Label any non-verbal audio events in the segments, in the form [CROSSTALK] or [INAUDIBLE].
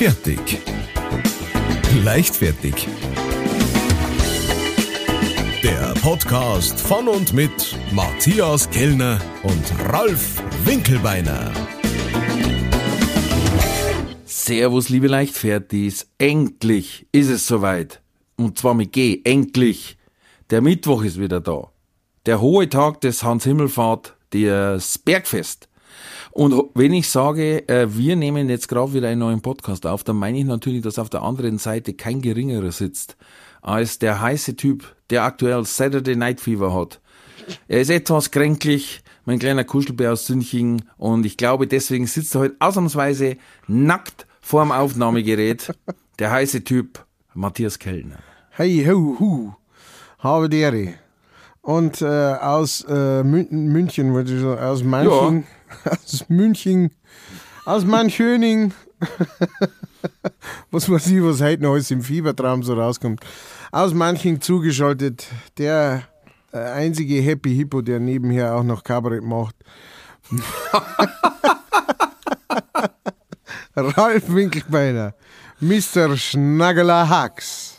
Fertig. Leichtfertig. Der Podcast von und mit Matthias Kellner und Ralf Winkelbeiner. Servus, liebe Leichtfertis. Endlich ist es soweit. Und zwar mit G. Endlich. Der Mittwoch ist wieder da. Der hohe Tag des Hans Himmelfahrt, das Bergfest. Und wenn ich sage, äh, wir nehmen jetzt gerade wieder einen neuen Podcast auf, dann meine ich natürlich, dass auf der anderen Seite kein geringerer sitzt als der heiße Typ, der aktuell Saturday Night Fever hat. Er ist etwas kränklich, mein kleiner Kuschelbär aus Sünching, und ich glaube, deswegen sitzt er heute ausnahmsweise nackt vorm Aufnahmegerät. Der heiße Typ, Matthias Kellner. Hey, ho, hu, habe die Ehre. Und äh, aus äh, Mün München, würde ich sagen, aus Manching, aus München, aus Manchöning. was weiß ich, was heute noch alles im Fiebertraum so rauskommt. Aus Manching zugeschaltet, der äh, einzige Happy Hippo, der nebenher auch noch Kabarett macht. [LAUGHS] Ralf Winkelbeiner, Mr. Schnaggler Hacks.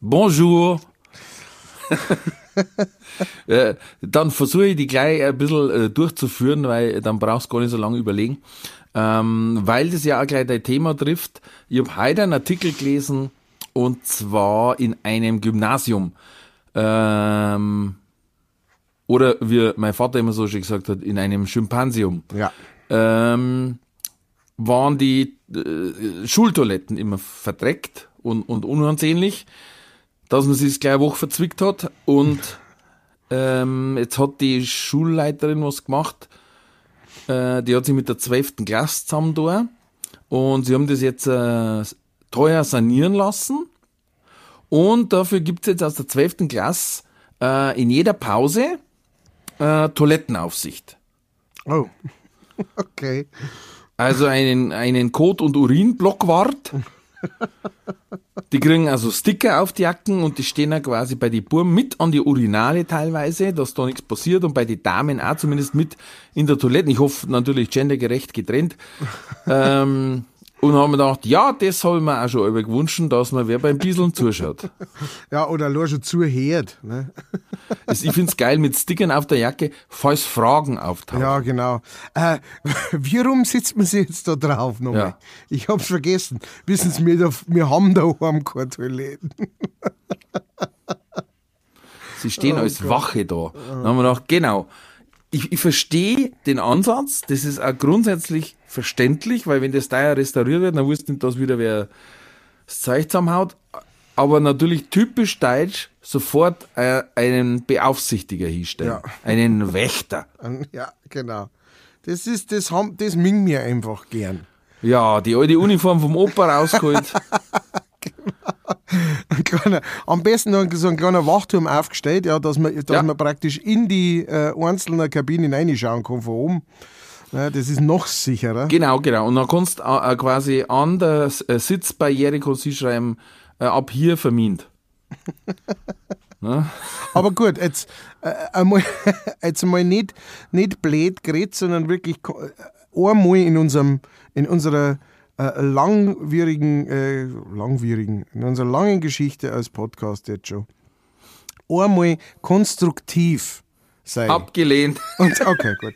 Bonjour. [LAUGHS] Äh, dann versuche ich die gleich ein bisschen äh, durchzuführen, weil dann brauchst du gar nicht so lange überlegen. Ähm, weil das ja auch gleich dein Thema trifft. Ich habe heute einen Artikel gelesen und zwar in einem Gymnasium. Ähm, oder wie mein Vater immer so schön gesagt hat, in einem Schimpansium. Ja. Ähm, waren die äh, Schultoiletten immer verdreckt und, und unansehnlich, dass man sich gleich eine Woche verzwickt hat. Und ähm, jetzt hat die Schulleiterin was gemacht. Äh, die hat sich mit der 12. Klasse zusammen da. Und sie haben das jetzt äh, teuer sanieren lassen. Und dafür gibt's jetzt aus der 12. Klasse äh, in jeder Pause äh, Toilettenaufsicht. Oh. [LAUGHS] Okay. Also einen, einen Kot- und Urinblockwart. Die kriegen also Sticker auf die Jacken und die stehen dann quasi bei den Buben mit an die Urinale teilweise, dass da nichts passiert und bei den Damen auch zumindest mit in der Toilette. Ich hoffe natürlich gendergerecht getrennt. [LAUGHS] ähm, und haben mir gedacht, ja, das habe ich mir auch schon immer gewünscht, dass man wer beim Bisseln zuschaut. [LAUGHS] Ja, oder nur schon zuhört. Ne? [LAUGHS] Ich find's geil mit Stickern auf der Jacke, falls Fragen auftauchen. Ja, genau. Äh, warum sitzt man sich jetzt da drauf nochmal? Ja. Ich hab's vergessen. Wissen Sie, wir, da, wir haben daheim keine Toiletten. [LAUGHS] Sie stehen als Wache da. Dann haben wir gedacht, genau. Ich, ich verstehe den Ansatz, das ist auch grundsätzlich verständlich, weil wenn das Teuer restauriert wird, dann wusste nicht, dass wieder wer das Zeug zusammenhaut. Aber natürlich typisch deutsch sofort äh, einen Beaufsichtiger hinstellen. Ja. Einen Wächter. Ja, genau. Das ist, das haben, das ming mir einfach gern. Ja, die alte Uniform vom Opa rausgeholt. [LAUGHS] Ein kleiner, am besten noch so ein kleiner Wachturm aufgestellt, ja, dass man, dass Ja. man praktisch in die äh, einzelnen Kabinen reinschauen kann von oben. Ja, das ist noch sicherer. genau, genau. Und dann kannst du äh, äh, quasi an der äh, Sitzbarriere kannst du schreiben, äh, ab hier vermint. [LAUGHS] ne? Aber gut, jetzt äh, einmal, [LAUGHS] jetzt einmal nicht, nicht blöd geredet, sondern wirklich äh, einmal in unserem, in unserer äh, langwierigen, äh, langwierigen, in unserer langen Geschichte als Podcast jetzt schon, einmal konstruktiv sein. Abgelehnt. [LAUGHS] Und, okay, gut.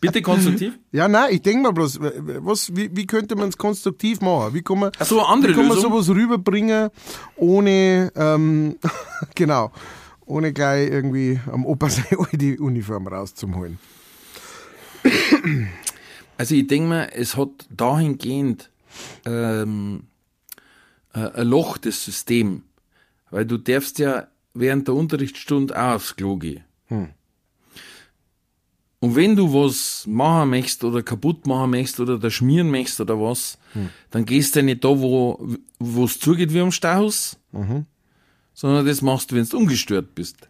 Bitte konstruktiv. Ja, nein, ich denke mal bloß, was, wie, wie könnte man es konstruktiv machen? Wie kann man, Ach so, andere wie kann man Lösung? sowas rüberbringen, ohne, ähm, [LAUGHS] genau, ohne gleich irgendwie am Opa [LAUGHS] seine alte Uniform rauszuholen. Also ich denke mir, es hat dahingehend ähm, äh, ein Loch, das System. Weil du darfst ja während der Unterrichtsstunde auch aufs Klo gehen. Und wenn du was machen möchtest oder kaputt machen möchtest oder da schmieren möchtest oder was, dann gehst du ja nicht da, wo wo es zugeht wie am Stauhaus, sondern das machst du, wenn du ungestört bist.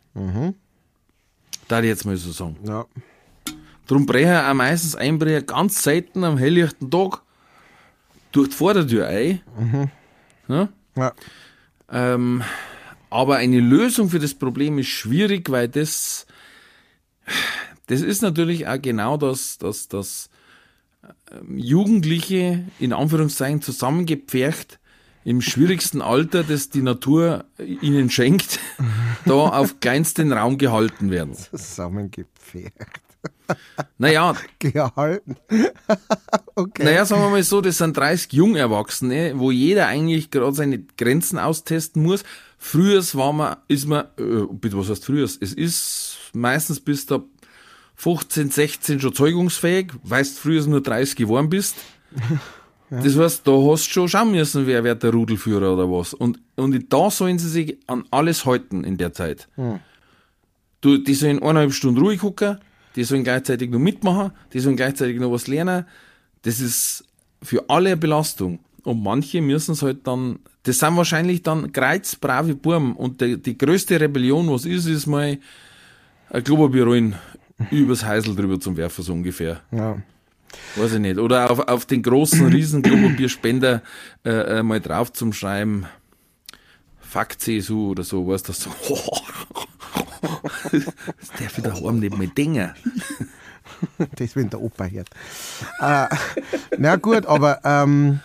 Da ich jetzt mal so sagen. Ja. Darum brechen auch meistens Einbrecher ganz selten am helllichten Tag durch die Vordertür ein. Ja? ja. Ähm, aber eine Lösung für das Problem ist schwierig, weil das, das ist natürlich auch genau das, das, das ähm, Jugendliche in Anführungszeichen zusammengepfercht im schwierigsten Alter, das die Natur ihnen schenkt, da auf kleinsten Raum gehalten werden. [LAUGHS] Zusammengepfercht. Naja, Gehalten. [LAUGHS] okay. naja, sagen wir mal so, das sind 30 Jungerwachsene, wo jeder eigentlich gerade seine Grenzen austesten muss. Früher war man, ist man, äh, bitte, was heißt früher? Es ist meistens bis da 15, 16 schon zeugungsfähig, weißt früher nur 30 geworden bist. [LAUGHS] Das heißt, da hast du schon schauen müssen, wer wird der Rudelführer oder was. Und, und da sollen sie sich an alles halten in der Zeit. Du, die sollen eineinhalb Stunden ruhig gucken, die sollen gleichzeitig noch mitmachen, die sollen gleichzeitig noch was lernen. Das ist für alle eine Belastung. Und manche müssen es halt dann, das sind wahrscheinlich dann kreuzbrave Burm. Und die, die größte Rebellion, was ist, ist mal ein Klopapierrollen [LAUGHS] übers Heisel drüber zum Werfen, so ungefähr. ja. Weiß ich nicht. Oder auf, auf den großen riesen Klopapierspender äh, äh, mal drauf zum Schreiben, Fuck CSU oder so, weißt du, so. [LAUGHS] das darf ich daheim nicht mehr denken. [LAUGHS] Das, wenn der Opa hört. äh, na gut, aber, ähm,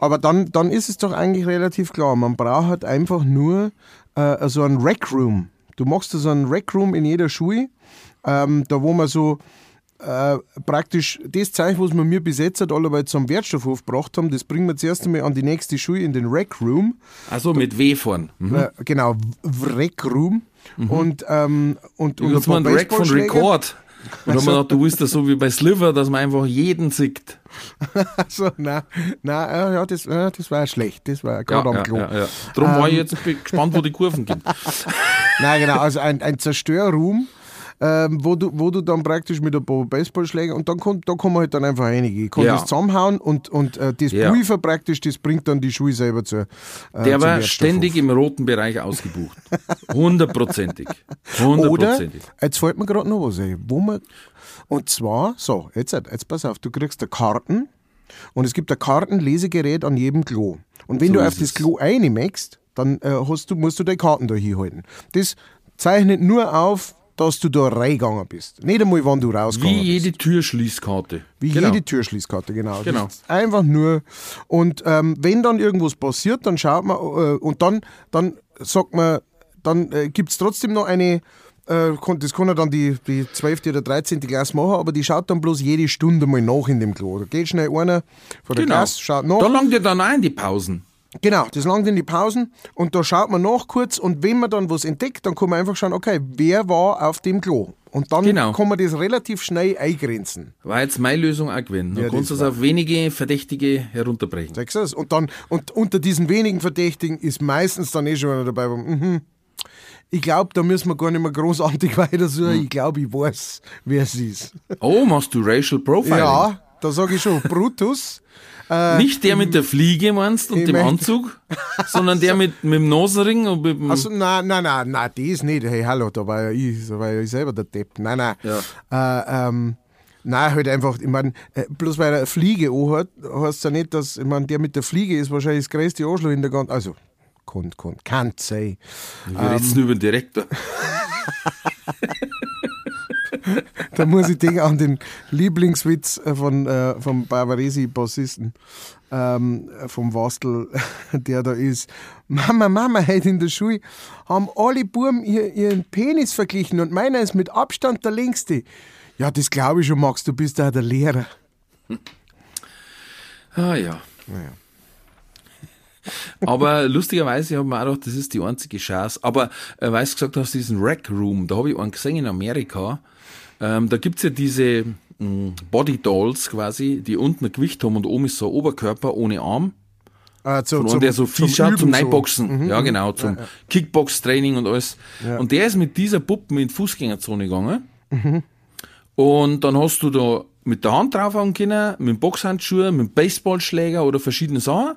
aber dann, dann ist es doch eigentlich relativ klar. Man braucht halt einfach nur äh, so einen Rec Room. Du machst so einen Rec Room in jeder Schule, ähm, da wo man so äh, praktisch das Zeichen, was wir mir bis jetzt halt alle zum Wertstoffhof gebracht haben, das bringen wir zuerst einmal an die nächste Schule in den Rec Room. Also mit W vorn. Mhm. Äh, genau, Rec Room. Und, ähm, und, und Jetzt mal ein Rack von Baseballschläger. Record. Und dann haben wir gedacht, du willst das so wie bei Sliver, dass man einfach jeden sieht. [LAUGHS] So, nein, nein, ja, das, äh, das war schlecht. Das war Ja, gerade am ja, Klo. ja, ja. Darum war ich jetzt be- gespannt, wo die Kurven gehen. [LAUGHS] Nein, genau, also ein, ein Zerstörraum, ähm, wo, du, wo du dann praktisch mit ein paar Baseballschlägen und dann kommt, da kann man halt dann einfach einige. Ich kann Ja. das zusammenhauen und, und äh, das Ja. Pulver praktisch, das bringt dann die Schuhe selber zur. Äh, Der war ständig im roten Bereich ausgebucht. Hundertprozentig. Oder, Hundertprozentig. jetzt fällt mir gerade noch was ein, wo man, und zwar, so, jetzt, jetzt pass auf, du kriegst eine Karten und es gibt ein Kartenlesegerät an jedem Klo. Und wenn So du auf das. Klo einmachst, dann äh, hast du, musst du deine Karten da hinhalten. Das zeichnet nur auf, dass du da reingegangen bist. Nicht einmal, wann du Wie rausgegangen bist. jede Türschließkarte. Wie Genau. jede Türschließkarte, genau. Genau. Einfach nur. Und ähm, wenn dann irgendwas passiert, dann schaut man äh, und dann, dann sagt man, dann äh, gibt es trotzdem noch eine, äh, das kann ja dann die, die 12. oder 13. Klasse machen, aber die schaut dann bloß jede Stunde mal nach in dem Klo. Da geht schnell einer von der Genau. Klasse, schaut nach. Da langt ja dann auch in die Pausen. Genau, das langt in die Pausen und da schaut man nach kurz und wenn man dann was entdeckt, dann kann man einfach schauen, okay, wer war auf dem Klo? Und dann Genau. kann man das relativ schnell eingrenzen. War jetzt meine Lösung auch gewesen. Dann Ja, kannst du das es auf wenige Verdächtige herunterbrechen. Sagst du? Und dann, und unter diesen wenigen Verdächtigen ist meistens dann eh schon einer dabei, wo, mhm, ich glaube, da müssen wir gar nicht mehr großartig [LAUGHS] weitersuchen. Hm. Ich glaube, ich weiß, wer es ist. Oh, machst du Racial Profiling? Ja, da sage ich schon, Brutus. Äh, Nicht der mit der Fliege meinst und dem Anzug, sondern der [LAUGHS] mit, mit dem Nasenring und mit dem... Also, nein, nein, nein, nein, das nicht. Hey, hallo, da war ja ich, da war ja ich selber der Depp. Nein, nein. Äh, ähm, nein, halt einfach, ich meine, äh, bloß weil er eine Fliege anhat, heißt ja nicht, dass, ich meine, der mit der Fliege ist wahrscheinlich das größte Arschloch in der ganzen, also, kann, kann, kann sein. Wir reden über den Direktor. [LAUGHS] [LAUGHS] Da muss ich denken an den Lieblingswitz äh, von, äh, vom Barbaresi-Bassisten, ähm, äh, vom Wastel, [LAUGHS] der da ist. Mama, Mama, heute in der Schule haben alle Buben ihr, ihren Penis verglichen und meiner ist mit Abstand der längste. Ja, das glaube ich schon, Max, du bist ja der Lehrer. Ah ja. Aber lustigerweise habe ich mir auch gedacht, das ist die einzige Chance. Aber äh, weil du gesagt hast, diesen Rec Room, da habe ich einen gesehen in Amerika. Ähm, da gibt's ja diese mh, Body Dolls quasi, die unten ein Gewicht haben und oben ist so ein Oberkörper ohne Arm. Äh, zu, Und der so fies schaut zum Üben so. Neinboxen. Ja, genau, zum Kickbox-Training und alles. Und der ist mit dieser Puppe in die Fußgängerzone gegangen. Und dann hast du da mit der Hand draufhauen können, mit dem Boxhandschuh, mit dem Baseballschläger oder verschiedene Sachen.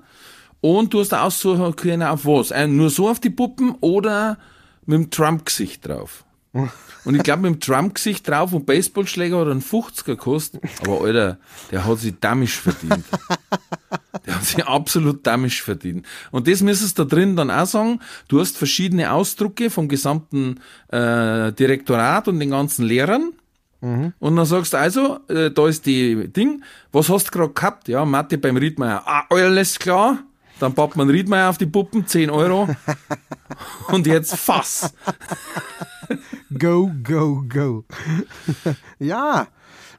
Und du hast da aussuchen können, auf was. Äh, Nur so auf die Puppen oder mit dem Trump-Gesicht drauf. [LAUGHS] Und ich glaube, mit dem Trump-Gesicht drauf und Baseballschläger hat er einen 50er gekostet. Aber Alter, der hat sich damisch verdient. Der hat sich absolut damisch verdient. Und das müsstest du da drin dann auch sagen. Du hast verschiedene Ausdrucke vom gesamten äh, Direktorat und den ganzen Lehrern. Und dann sagst du also, äh, da ist die Ding, was hast du gerade gehabt? Ja, Mathe beim Riedmeier, ah, alles klar. Dann baut man Riedmeier auf die Puppen, 10 Euro. Und jetzt Fass. Go, go, go. ja,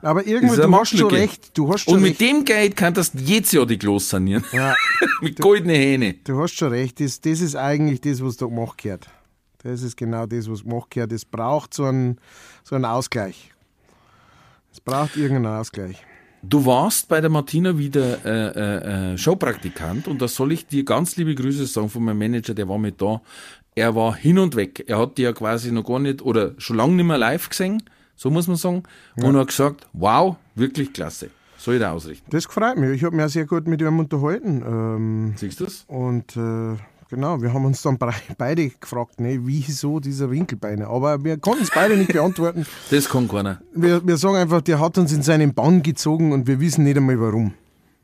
aber irgendwie, du hast schon recht. Du hast schon Und mit recht. dem Geld kannst du jedes Jahr die Klos sanieren. Ja, [LAUGHS] mit goldene Hähne. du hast schon recht. Das, das ist eigentlich das, was da gemacht gehört. Das ist genau das, was gemacht gehört. Es braucht so einen, so einen Ausgleich. Es braucht irgendeinen Ausgleich. Du warst bei der Martina wieder äh, äh, äh, Showpraktikant und da soll ich dir ganz liebe Grüße sagen von meinem Manager, der war mit da. Er war hin und weg. Er hat die ja quasi noch gar nicht oder schon lange nicht mehr live gesehen, so muss man sagen, und hat gesagt, wow, wirklich klasse. Soll ich da ausrichten. Das freut mich. Ich habe mich auch sehr gut mit ihm unterhalten. Ähm, Siehst du das? und äh, genau, wir haben uns dann [LAUGHS] beide gefragt, ne, wieso dieser Winkelbeine. Aber wir konnten es beide nicht beantworten. [LAUGHS] Das kann keiner. Wir, wir sagen einfach, der hat uns in seinen Bann gezogen und wir wissen nicht einmal warum.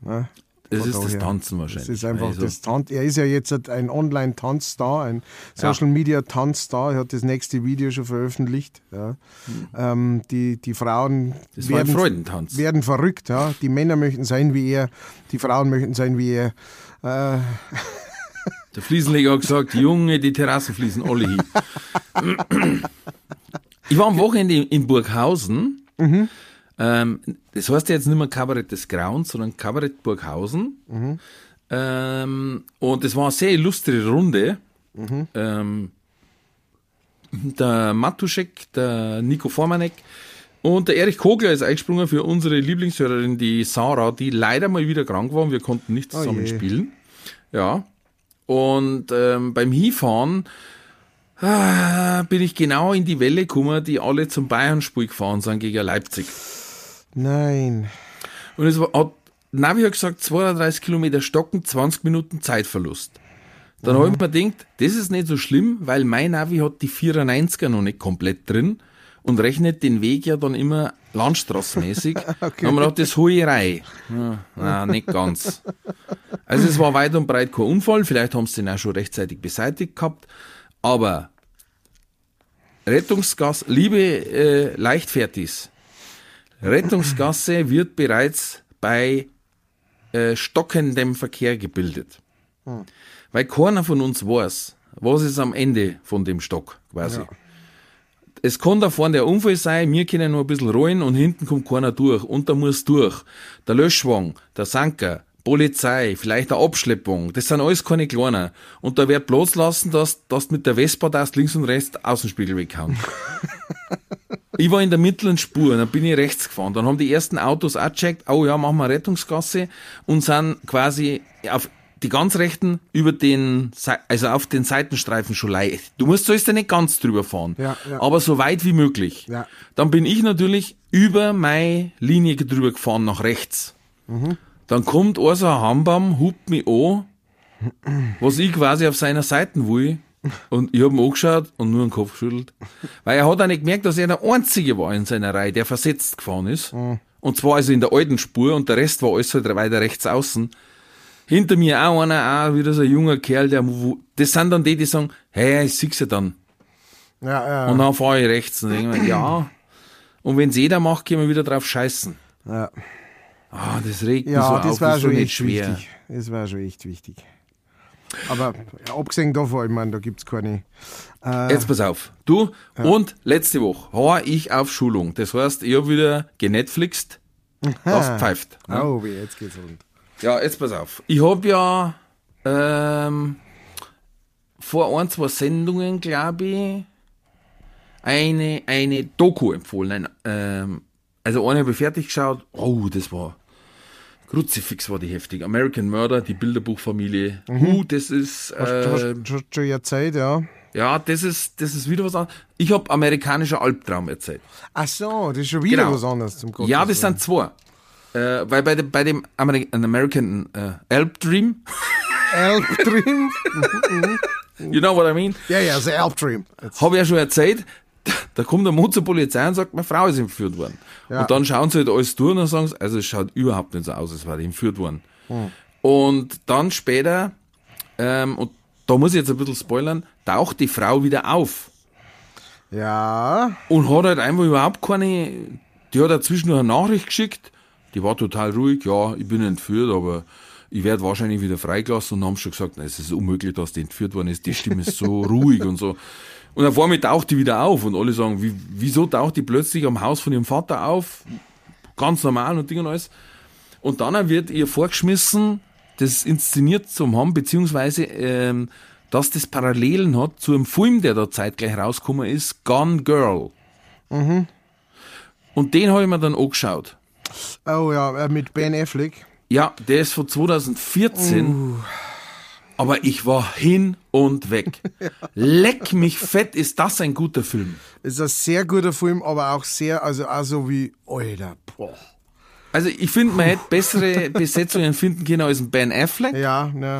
Ja, Das ist das daher. Tanzen Das wahrscheinlich. ist einfach Also, das Tanz. Er ist ja jetzt ein Online-Tanzstar, ein Social-Media-Tanzstar. Er hat das nächste Video schon veröffentlicht. Ja. Ähm, die, die Frauen Das werden, werden verrückt. Ja. Die Männer möchten sein wie er, die Frauen möchten sein wie er. Äh, [LAUGHS] Der Fliesenleger hat gesagt, Junge, die Terrassen fließen alle hin. ich war am Wochenende in- Burghausen. Ähm, das heißt ja jetzt nicht mehr Kabarett des Grauens, sondern Kabarett Burghausen. Ähm, und das war eine sehr illustre Runde. Ähm, der Matuschek, der Nico Formanek und der Erich Kogler ist eingesprungen für unsere Lieblingshörerin, die Sarah, die leider mal wieder krank war und wir konnten nicht zusammen je. spielen. Ja. Und ähm, beim Hinfahren ah, bin ich genau in die Welle gekommen, die alle zum Bayern-Spiel gefahren sind gegen Leipzig. nein. Und es war, hat, Navi hat gesagt, 32 Kilometer stocken, 20 Minuten Zeitverlust. Dann habe ich mir gedacht, das ist nicht so schlimm, weil mein Navi hat die 94er noch nicht komplett drin und rechnet den Weg ja dann immer landstraßmäßig. [LAUGHS] okay. Dann haben wir gedacht, das rein. Ja, na, nicht ganz. Also es war weit und breit kein Unfall, vielleicht haben sie den auch schon rechtzeitig beseitigt gehabt, aber Rettungsgas, liebe äh, Leichtfertis, Rettungsgasse wird bereits bei äh, stockendem Verkehr gebildet. Weil keiner von uns weiß, was ist am Ende von dem Stock quasi. Es kann da vorne der Unfall sein, wir können nur ein bisschen rollen und hinten kommt keiner durch und da muss durch. Der Löschwagen, der Sanker, Polizei, vielleicht eine Abschleppung, das sind alles keine kleiner. Und da wird bloß lassen, dass, dass mit der Vespa da links und rechts Außenspiegel weghauen. [LAUGHS] Ich war in der mittleren Spur, dann bin ich rechts gefahren. Dann haben die ersten Autos auch gecheckt, oh ja, machen wir eine Rettungsgasse und sind quasi auf die ganz rechten über den, also auf den Seitenstreifen schon leicht. Du musst sollst ja nicht ganz drüber fahren, Ja, ja. aber so weit wie möglich. Ja. Dann bin ich natürlich über meine Linie drüber gefahren nach rechts. Dann kommt also ein Hambam, hupt mich an, was ich quasi auf seiner Seite will. Und ich hab ihn angeschaut und nur den Kopf geschüttelt. Weil er hat auch nicht gemerkt, dass er der Einzige war in seiner Reihe, der versetzt gefahren ist. Und zwar also in der alten Spur und der Rest war alles halt weiter rechts außen. Hinter mir auch einer, auch wieder so ein junger Kerl, der, wo- das sind dann die, die sagen, hey, ich sieh's ja dann. Ja, ja. Und dann fahre ich rechts und denke mir, ja. Und wenn's jeder macht, können wir wieder drauf scheißen. ja. Ah, das regt mich Ja, so das auf, war doch schon echt schwer. wichtig. Das war schon echt wichtig. Aber ja, abgesehen davon, ich meine, da gibt es keine. Äh, Jetzt pass auf. Du, und letzte Woche war ich auf Schulung. Das heißt, ich hab wieder genetflixt, [LAUGHS] das pfeift. Ne? oh, jetzt geht's rund. Ja, jetzt pass auf. Ich hab ja ähm, vor ein, zwei Sendungen, glaube ich, eine, eine Doku empfohlen. Ein, ähm, also eine habe ich fertig geschaut. Oh, das war Kruzifix war die heftig. American Murder, die Bilderbuchfamilie. Uh, das ist Du hast, äh, schon ja Zeit, ja. ja, das ist das ist wieder was anderes. Ich hab amerikanischer Albtraum erzählt. Ach so, das ist schon wieder Genau. was anderes zum Gottes Ja, das sind zwei. Äh, weil bei dem, bei dem Ameri an American äh, Elb Dream, Elf Dream. [LAUGHS] you know what I mean, ja, ja, the Elf Dream. Habe ich ja schon erzählt, da kommt der Mann zur Polizei und sagt, meine Frau ist entführt worden. Ja. Und dann schauen sie halt alles durch und dann sagen sie, also es schaut überhaupt nicht so aus, als wäre die entführt worden. Hm. Und dann später, ähm, und da muss ich jetzt ein bisschen spoilern, taucht die Frau wieder auf ja, und hat halt einfach überhaupt keine Die hat dazwischen noch eine Nachricht geschickt, die war total ruhig, ja, ich bin entführt, aber ich werde wahrscheinlich wieder freigelassen und haben schon gesagt, na, es ist unmöglich, dass die entführt worden ist, die Stimme ist so [LAUGHS] ruhig und so. Und auf einmal taucht die wieder auf und alle sagen, wie, wieso taucht die plötzlich am Haus von ihrem Vater auf? Ganz normal und Ding und alles. Und dann wird ihr vorgeschmissen, das inszeniert zu haben, beziehungsweise, ähm, dass das Parallelen hat zu einem Film, der da zeitgleich rausgekommen ist, Gone Girl. Und den habe ich mir dann angeschaut. Oh ja, äh, mit Ben Affleck. Ja, der ist von 2014. Aber ich war hin und weg. [LAUGHS] Leck mich fett, ist das ein guter Film. Ist ein sehr guter Film, aber auch sehr, also auch so wie, Alter, boah. Also ich finde, man hätte bessere Besetzungen finden können als ein Ben Affleck, Ja, ne.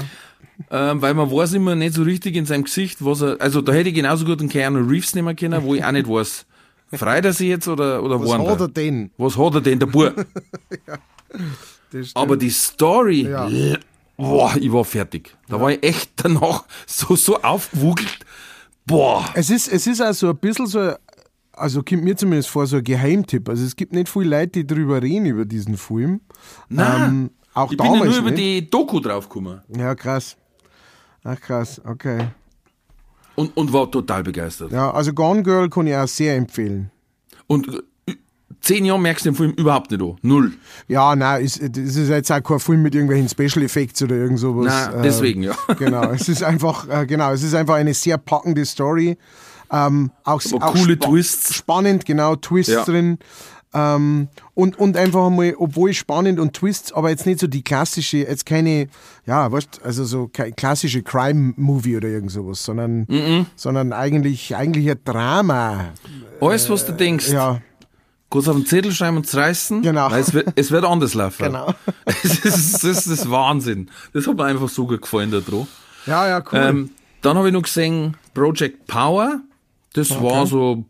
ähm, weil man weiß immer nicht so richtig in seinem Gesicht, was er, also da hätte ich genauso gut einen Keanu Reeves nehmen können, wo ich auch nicht weiß, freit er sich jetzt oder, oder Was hat er denn? Was hat er denn, der Bub? [LAUGHS] Stimmt. Aber die Story, Ja. boah, ich war fertig. Da war ich echt danach so, so aufgewugelt. Boah. Es ist, es ist auch so ein bisschen so, also kommt mir zumindest vor, so ein Geheimtipp. Also es gibt nicht viele Leute, die drüber reden über diesen Film. Nein, Ähm, auch ich bin ja nur über nicht. die Doku draufgekommen Ja, krass. Ach krass, okay. Und, und war total begeistert. Ja, also Gone Girl kann ich auch sehr empfehlen. Und äh, zehn Jahre merkst du den Film überhaupt nicht an. Null. Ja, nein, es, es ist jetzt auch kein Film mit irgendwelchen Special Effects oder irgend sowas. Nein, deswegen, ja. [LAUGHS] Genau, es ist einfach, äh, genau, es ist einfach eine sehr packende Story. Ähm, auch, auch coole spa- Twists. Spannend, genau, Twists Ja. drin. Ähm, und, und einfach mal, obwohl spannend und Twists, aber jetzt nicht so die klassische, jetzt keine, ja, weißt, also so klassische Crime-Movie oder irgend sowas, sondern, Mhm. sondern eigentlich, eigentlich ein Drama. Alles, was du denkst, Ja, kannst auf den Zettel schreiben und zerreißen. Genau. Weil es, wird, es wird anders laufen. Genau. [LAUGHS] Es ist, das ist Wahnsinn. Das hat mir einfach so gut gefallen da dran. ja, ja, cool. Ähm, dann habe ich noch gesehen Project Power. Das war so.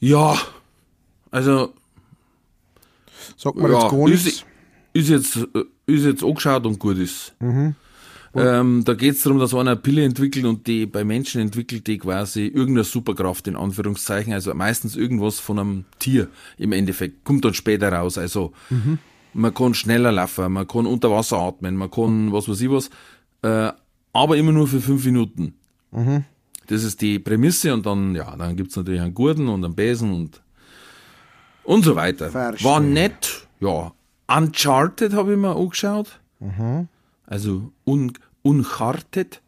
Ja. Also, Sagt man ja, jetzt gar nichts. ist, ist, jetzt, äh, ist jetzt angeschaut und gut ist. Mhm. Ähm, da geht es darum, dass einer eine Pille entwickelt und die bei Menschen entwickelt, die quasi irgendeine Superkraft in Anführungszeichen, also meistens irgendwas von einem Tier im Endeffekt, kommt dann später raus. Also Mhm. man kann schneller laufen, man kann unter Wasser atmen, man kann was weiß ich was, äh, aber immer nur für fünf Minuten. Mhm. Das ist die Prämisse und dann, ja, dann gibt's natürlich einen Gurten und einen Besen und und so weiter. Verstehe. War nett, ja. Uncharted habe ich mir angeschaut. Mhm. Also un, Uncharted.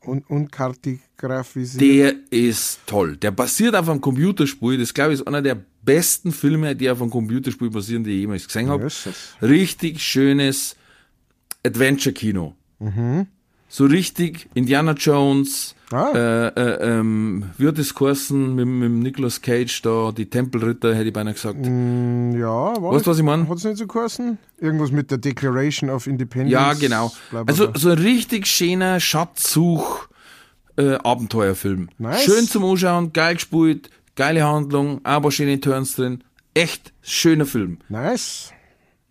Und, kartografisiert. Der ist toll. Der basiert auf einem Computerspiel. Das glaube ich ist einer der besten Filme, die auf einem Computerspiel basieren, die ich jemals gesehen habe. Richtig schönes Adventure-Kino. So richtig Indiana Jones, Ah. äh, äh, ähm, wird es geheißen, mit, mit Nicolas Cage da, die Tempelritter, hätte ich beinahe gesagt. Mm, ja, war Weißt du, was ich meine? Hat es nicht so geheißen? Irgendwas mit der Declaration of Independence. Ja, genau. bla, Also so ein richtig schöner Schatzsuch äh, Abenteuerfilm. Nice. Schön zum Anschauen, geil gespielt, geile Handlung, aber schöne Turns drin. Echt schöner Film. Nice.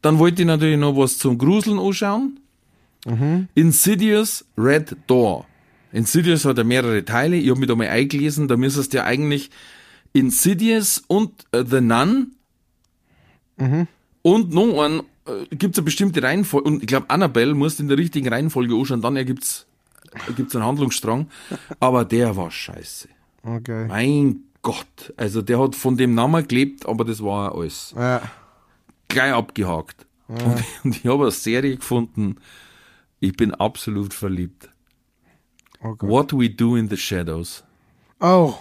Dann wollte ich natürlich noch was zum Gruseln anschauen. Insidious Red Door. Insidious hat ja mehrere Teile. Ich habe mich da mal eingelesen. Da müsstest du ja eigentlich Insidious und äh, The Nun und noch einen, äh, gibt's eine bestimmte Reihenfolge. Und ich glaube, Annabelle musst in der richtigen Reihenfolge anschauen. Dann ergibt's gibt's einen Handlungsstrang. [LAUGHS] Aber der war scheiße. Okay. Mein Gott. Also der hat von dem Namen gelebt, aber das war alles Ja. gleich abgehakt. Und, und [LAUGHS] ich habe eine Serie gefunden, ich bin absolut verliebt. Okay. What We Do in the Shadows. Oh,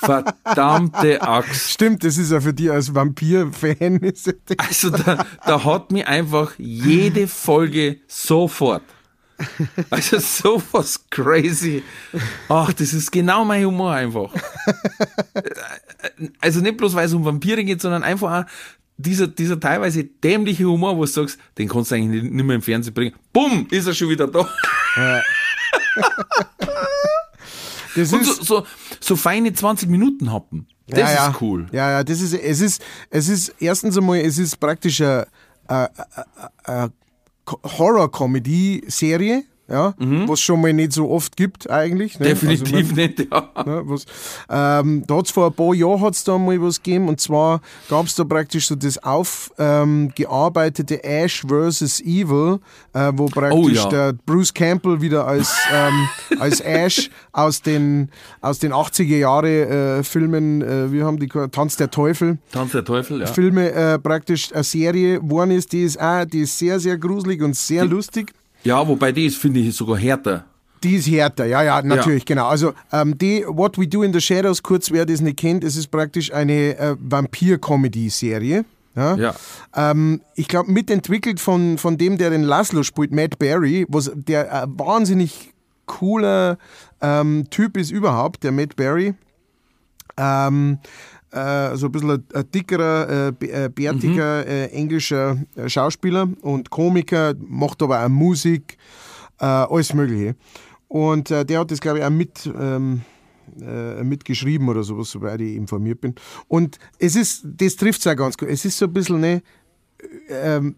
Verdammte Axt. [LAUGHS] stimmt, das ist ja für dich als Vampir-Fan. [LAUGHS] ja Also da, da hat mich einfach jede Folge sofort. Also sowas crazy. Ach, das ist genau mein Humor einfach. Also nicht bloß, weil es um Vampire geht, sondern einfach auch dieser, dieser teilweise dämliche Humor, wo du sagst, den kannst du eigentlich nicht mehr im Fernsehen bringen. Bumm, ist er schon wieder da. Das Und ist, so, so, so feine 20 Minuten happen. Das ja, ja. ist cool. Ja, ja, das ist, es ist, es ist, erstens einmal, es ist praktisch eine, eine, eine Horror-Comedy-Serie. Ja, was schon mal nicht so oft gibt eigentlich. Ne? Definitiv Also, nicht, ja. Ne, was, ähm, da hat's vor ein paar Jahren hat's da mal was gegeben und zwar gab's da praktisch so das aufgearbeitete Ash vs. Evil, äh, wo praktisch Oh ja. der Bruce Campbell wieder als, ähm, [LAUGHS] als Ash aus den, aus den 80er Jahre äh, Filmen, äh, wie haben die gehört? Tanz der Teufel. Tanz der Teufel, ja. Filme äh, praktisch eine Serie geworden ist, die ist auch, die ist sehr, sehr gruselig und sehr lustig. Ja, wobei die ist, finde ich, sogar härter. Die ist härter, ja, ja, natürlich, genau. Also ähm, die What We Do in the Shadows, kurz wer das nicht kennt, es ist praktisch eine äh, Vampir-Comedy-Serie. Ja. Ja. Ähm, ich glaube, mitentwickelt von, von dem, der den Laszlo spielt, Matt Berry, was der äh, wahnsinnig cooler ähm, Typ ist überhaupt, der Matt Berry. Ähm, äh, so ein bisschen ein, dickerer, äh, äh, bärtiger äh, englischer äh, Schauspieler und Komiker, macht aber auch Musik, äh, alles Mögliche. Und der hat das, glaube ich, auch mit, ähm, äh, mitgeschrieben oder sowas, soweit ich informiert bin. Und es ist, das trifft es auch ganz gut. Es ist so ein bisschen, ne, ähm,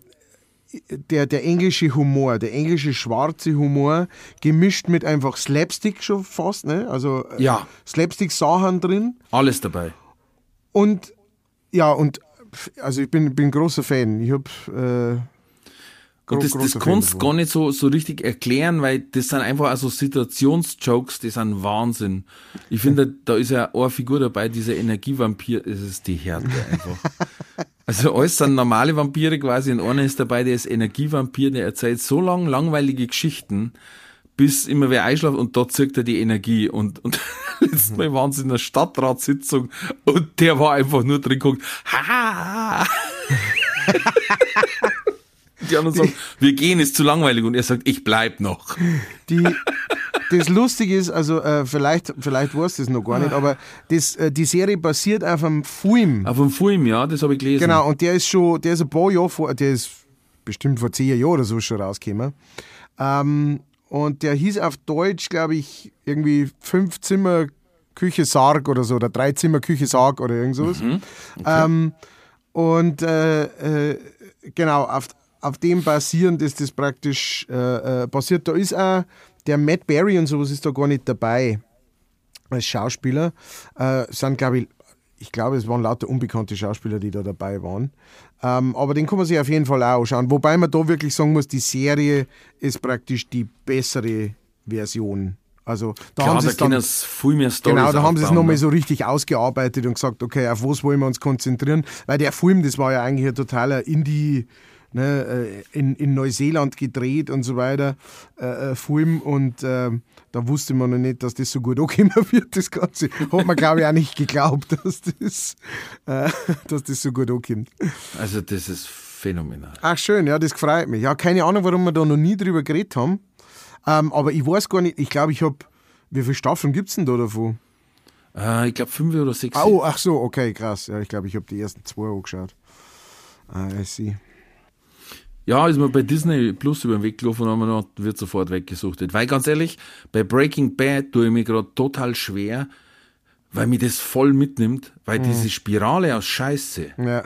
der, der englische Humor, der englische schwarze Humor, gemischt mit einfach Slapstick schon fast, ne? Also Ja. Slapstick-Sachen drin. Alles dabei. Und ja, und also ich bin, bin großer Fan. Ich hab äh, Und das, das kannst du gar nicht so, so richtig erklären, weil das sind einfach also Situationsjokes, die sind Wahnsinn. Ich finde, [LAUGHS] da ist ja eine Figur dabei, dieser Energievampir, das ist die Härte einfach. Also alles sind normale Vampire quasi und einer ist dabei, der ist Energievampir, der erzählt so lang langweilige Geschichten, bis immer wer einschlaft und da zirkt er die Energie und, und [LAUGHS] letztes Mal waren sie in einer Stadtratssitzung und der war einfach nur drin guckt, ha, [LAUGHS] Die anderen sagen, wir gehen, ist zu langweilig. Und er sagt, ich bleib noch. Die, [LAUGHS] das Lustige ist, also äh, vielleicht, vielleicht weißt du es noch gar nicht, aber das, äh, die Serie basiert auf einem Film. Auf dem Film, ja, das habe ich gelesen. Genau, und der ist schon, der ist ein paar Jahre vor, der ist bestimmt vor zehn Jahren oder so schon rausgekommen. Ähm, und der hieß auf Deutsch, glaube ich, irgendwie fünf Zimmer Küche Sarg oder so, oder drei Zimmer Küche Sarg oder irgend sowas. Ähm, und äh, äh, genau, auf, auf dem basierend ist das praktisch äh, äh, basiert. Da ist auch der Matt Berry und sowas ist da gar nicht dabei als Schauspieler. Äh, sind, glaube ich, ich glaube, es waren lauter unbekannte Schauspieler, die da dabei waren. Ähm, aber den kann man sich auf jeden Fall auch anschauen. Wobei man da wirklich sagen muss, die Serie ist praktisch die bessere Version. Also da Klar, haben sie es dann viel mehr Storys Genau, da haben sie es nochmal ne? so richtig ausgearbeitet und gesagt, okay, auf was wollen wir uns konzentrieren? Weil der Film, das war ja eigentlich ein totaler Indie, ne, äh, in, in Neuseeland gedreht und so weiter, äh, äh, Film und äh, da wusste man noch nicht, dass das so gut ankommen [LAUGHS] wird, das Ganze. Hat man, glaube ich, auch nicht geglaubt, [LAUGHS] dass das, äh, dass das so gut ankommt. Also das ist phänomenal. Ach schön, ja, das freut mich. Ja, keine Ahnung, warum wir da noch nie drüber geredet haben, ähm, aber ich weiß gar nicht, ich glaube, ich habe, wie viele Staffeln gibt es denn da davon? Äh, ich glaube fünf oder sechs. Oh, ach so, okay, krass. Ja, ich glaube, ich habe die ersten zwei angeschaut. Ah, I see. Ja, ist mir bei Disney Plus über den Weg gelaufen und haben noch, wird sofort weggesuchtet. Weil ganz ehrlich, bei Breaking Bad tue ich mir gerade total schwer, weil mich das voll mitnimmt, weil diese Spirale aus Scheiße, Ja,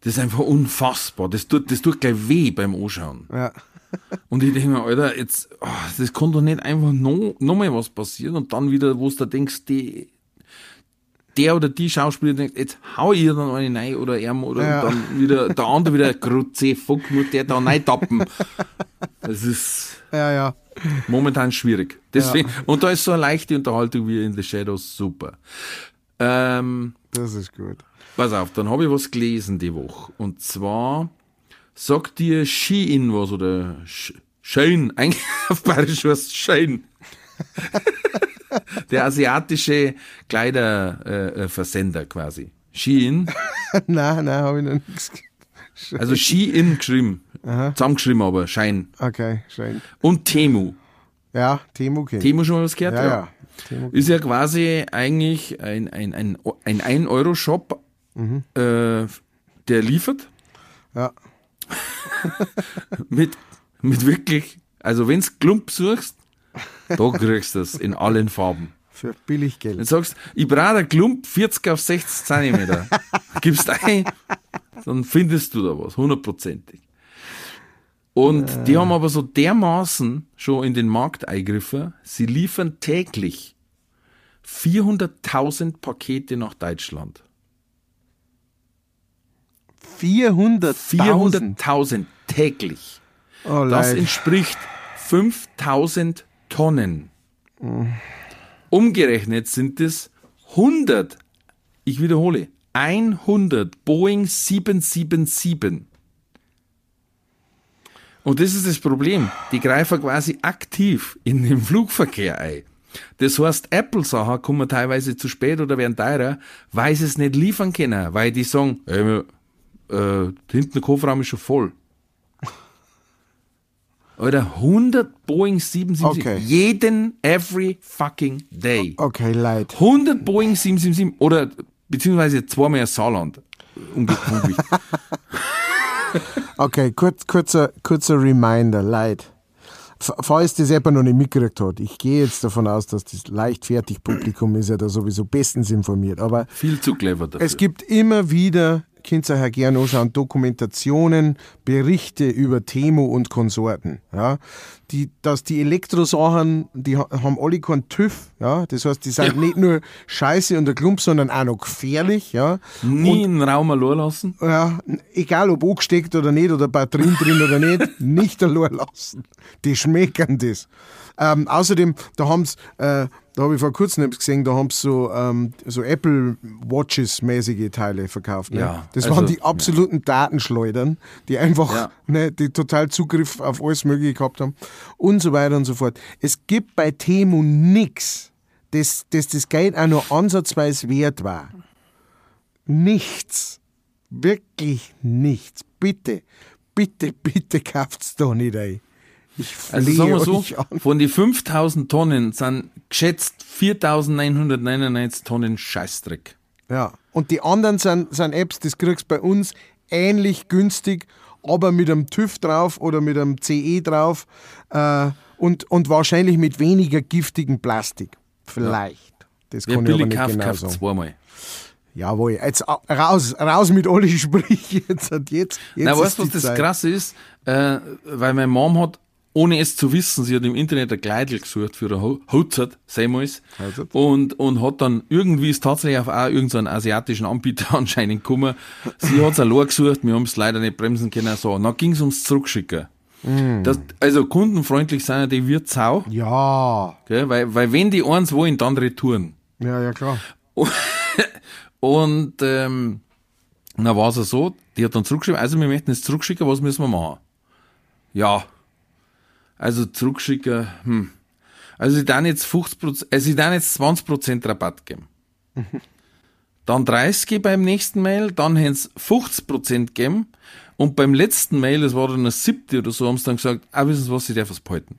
das ist einfach unfassbar. Das tut, das tut gleich weh beim Anschauen. ja. Und ich denke mir, Alter, jetzt, oh, das kann doch nicht einfach noch, noch mal was passieren und dann wieder, wo du da denkst, die, der oder die Schauspieler denkt, jetzt hau ich ihr dann eine rein oder er oder Ja. dann wieder, der andere wieder, grutze, fuck, muss der da rein tappen. Das ist Ja, ja. momentan schwierig. Deswegen, und da ist so eine leichte Unterhaltung wie in The Shadows super. Ähm, Das ist gut. Pass auf, dann habe ich was gelesen die Woche. Und zwar sagt dir Shein was oder Sh Shane, [LAUGHS] eigentlich auf Bayerisch was Shane. Der asiatische Kleiderversender äh, Versender quasi. Shein, nein, nein, habe ich noch nichts. also Shein geschrieben. Zusammengeschrieben aber, Schein. Okay, schön. Und Temu. Ja, Timo kennt. Temu schon mal was gehört? Ja, ja. Timo. Ist ja quasi eigentlich ein, ein, ein, ein 1-Euro-Shop, äh, der liefert. Ja. [LAUGHS] mit, mit wirklich, also wenn's Klump suchst, da kriegst du es in allen Farben. Für billig Geld. Wenn du sagst, ich brauche einen Klump 40 auf 60 Zentimeter, [LAUGHS] gibst ein, dann findest du da was, hundertprozentig. Und die haben aber so dermaßen schon in den Markt eingegriffen, sie liefern täglich 400.000 Pakete nach Deutschland. 400.000. 400.000 täglich. Oh, Das entspricht 5000 Tonnen. Umgerechnet sind es 100, ich wiederhole, 100 Boeing 777. Und das ist das Problem. Die greifen quasi aktiv in den Flugverkehr ein. Das heißt, Apple-Sachen kommen teilweise zu spät oder werden teurer, weil sie es nicht liefern können, weil die sagen, wir- äh, hinten der Kofferraum ist schon voll. Alter, 100 Boeing 777. Okay. Jeden every fucking day. Okay, leid. 100 Boeing 777 oder beziehungsweise zweimal ein Saarland. [LAUGHS] Okay, kurz, kurzer, kurzer Reminder, leid. Falls das jemand noch nicht mitgekriegt hat, ich gehe jetzt davon aus, dass das leichtfertig Publikum ist ja da sowieso bestens informiert, aber Viel zu clever dafür. es gibt immer wieder, könnt ihr gerne anschauen, Dokumentationen, Berichte über Temo und Konsorten. Ja, die, dass die Elektrosachen, die ha- haben alle keinen TÜV. Ja, das heißt, die sind nicht nur scheiße und der Klump, sondern auch noch gefährlich. Ja, Nie einen Raum allein lassen. ja, egal ob angesteckt oder nicht oder Batterien drin oder nicht, nicht allein lassen. Die schmecken das. Ähm, außerdem, da haben's, äh, da habe ich vor kurzem gesehen, da haben sie so, ähm, so Apple Watches mäßige Teile verkauft. Ne? Ja, das also, waren die absoluten Datenschleudern, die einfach, Ja. [LAUGHS] ne, die total Zugriff auf alles Mögliche gehabt haben und so weiter und so fort. Es gibt bei Temu nix, das, das das Geld auch nur ansatzweise wert war. Nichts. Wirklich nichts. Bitte, bitte, bitte kauft's doch nicht ein. Ich Also sagen wir so, von die 5000 Tonnen sind geschätzt 4999 Tonnen Scheißdreck. Ja. Und die anderen sind, sind Apps, das kriegst du bei uns ähnlich günstig, aber mit einem TÜV drauf oder mit einem CE drauf äh, und, und wahrscheinlich mit weniger giftigem Plastik. Vielleicht. Das Wer kann ich aber nicht kauft, genau kauft sagen. zweimal. Jawohl, jetzt au- raus, raus mit alle Sprüche. [LAUGHS] Jetzt, jetzt, jetzt Na, weißt du, was das. Krasse ist? Äh, weil meine Mom hat, ohne es zu wissen, sie hat im Internet ein Kleidel gesucht für ein Ho- Hotzert, sehmals. Hotzert. Und, und hat dann irgendwie ist tatsächlich auf auch irgendeinen asiatischen Anbieter [LAUGHS] anscheinend gekommen. Sie hat's allein gesucht, wir haben es leider nicht bremsen können, so. Dann ging's ums Zurückschicken. Mm. Das, also kundenfreundlich ja die Wirtsau, Ja, gell? Weil, weil wenn die eins wollen, dann Retouren. ja, ja, klar. [LAUGHS] Und ähm, dann war es ja so, die hat dann zurückgeschrieben, also wir möchten es zurückschicken, was müssen wir machen? Ja, also zurückschicken, hm. Also sie dann jetzt 50%, also sie dann jetzt 20% Rabatt geben. Dann 30% beim nächsten Mail, dann haben sie 50% gegeben und beim letzten Mail, das war dann das siebte oder so, haben sie dann gesagt, ah, wissen Sie was, Sie dürfen es behalten.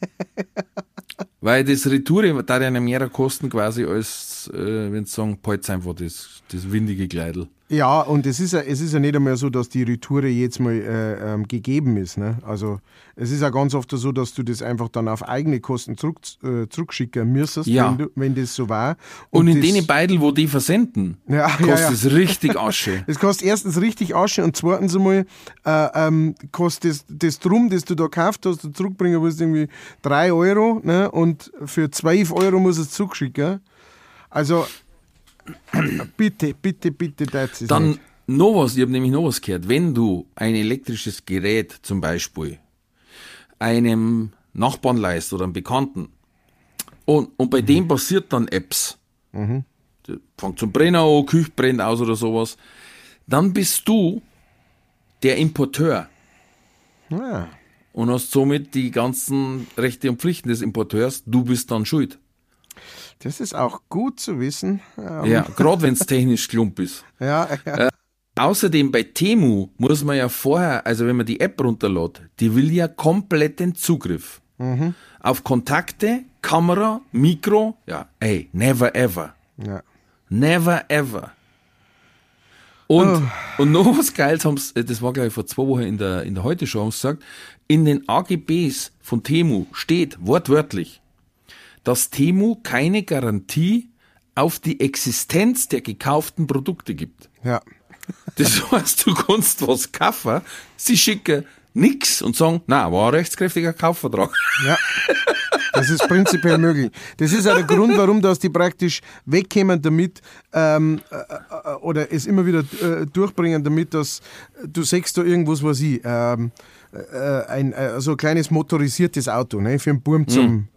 [LAUGHS] Weil das Retoure da ja mehr kosten quasi als, äh, wenn sie sagen, behalt's einfach das, das windige Kleidel. Ja, und es ist ja, es ist ja nicht einmal so, dass die Retoure jetzt mal äh, ähm, gegeben ist. Ne? Also es ist ja ganz oft so, dass du das einfach dann auf eigene Kosten zurück, äh, zurückschicken müsstest, Ja. wenn, du, wenn das so war. Und, in das, denen Beidel, wo die versenden, Ja, kostet ja. es richtig Asche. [LAUGHS] Es kostet erstens richtig Asche und zweitens einmal äh, ähm, kostet das, das Drum, das du da gekauft hast, du zurückbringen musst, irgendwie 3 Euro ne? und für 12 Euro musst du es zurückschicken. Also [CLEARS THROAT] bitte, bitte, bitte, das ist Dann nicht. noch was, ich habe nämlich noch was gehört. Wenn du ein elektrisches Gerät zum Beispiel einem Nachbarn leist oder einem Bekannten und, und bei dem passiert dann Apps, Der fängt zum Brenner an, Küche brennt aus oder sowas, dann bist du der Importeur Ja. Und hast somit die ganzen Rechte und Pflichten des Importeurs. Du bist dann schuld. Das ist auch gut zu wissen. Ähm, Ja, gerade wenn es technisch klump ist. [LAUGHS] ja, ja. Außerdem bei Temu muss man ja vorher, also wenn man die App runterlädt, die will ja kompletten Zugriff. Auf Kontakte, Kamera, Mikro, ja, ey, never ever. ja. Never ever. Und, und noch was Geiles haben sie, das war glaube ich vor zwei Wochen in der, in der Heute-Show, haben sie gesagt, in den AGBs von Temu steht wortwörtlich, dass Temu keine Garantie auf die Existenz der gekauften Produkte gibt. ja. Das [LAUGHS] heißt, du kannst was kaufen, sie schicken nix und sagen, na, war ein rechtskräftiger Kaufvertrag. Ja. Das ist prinzipiell möglich. Das ist auch der Grund, warum dass die praktisch wegkommen damit ähm, äh, äh, oder es immer wieder äh, durchbringen damit, dass du sagst da irgendwas, was ich, ähm, äh, ein äh, so ein kleines motorisiertes Auto, ne, für einen Burm zum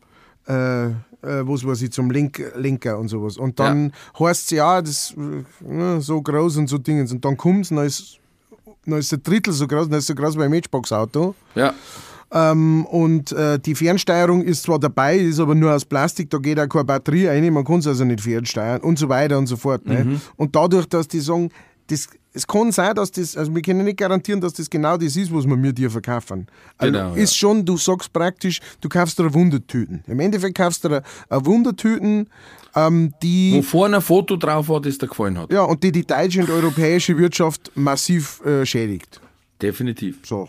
äh, äh, was weiß ich, zum Link, Lenker und sowas. Und dann heißt es ja, das äh, so groß und so Dingens. Und dann kommt es, dann ist, dann ist ein Drittel so groß, dann ist so groß wie ein Matchbox-Auto. Ja. Ähm, und äh, die Fernsteuerung ist zwar dabei, ist aber nur aus Plastik, da geht auch keine Batterie rein, man kann es also nicht fernsteuern und so weiter und so fort. Ne? Und dadurch, dass die sagen, das, es kann sein, dass das, also wir können nicht garantieren, dass das genau das ist, was wir mir dir verkaufen. Also Genau, ist schon, du sagst praktisch, du kaufst dir eine Wundertüten. Im Endeffekt kaufst du dir eine Wundertüten, ähm, die. Wo vorne ein Foto drauf war, das dir gefallen hat. Ja, und die die deutsche und europäische Wirtschaft massiv äh, schädigt. Definitiv. So.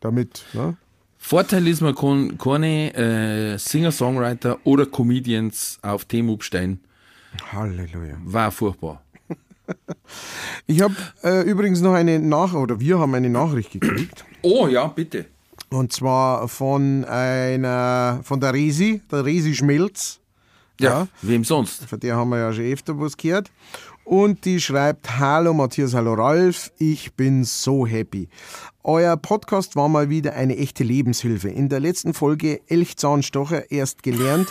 Damit, ne? Vorteil ist, man kann keine äh, Singer-Songwriter oder Comedians auf Themen abstellen. Halleluja. War furchtbar. Ich habe äh, übrigens noch eine Nach- oder wir haben eine Nachricht gekriegt. Oh ja, bitte. Und zwar von einer, von der Resi, der Resi Schmelz. Ja, wem sonst? Von der haben wir ja schon öfter was gehört. Und die schreibt, hallo Matthias, hallo Ralf, ich bin so happy. Euer Podcast war mal wieder eine echte Lebenshilfe. In der letzten Folge Elchzahnstocher erst gelernt,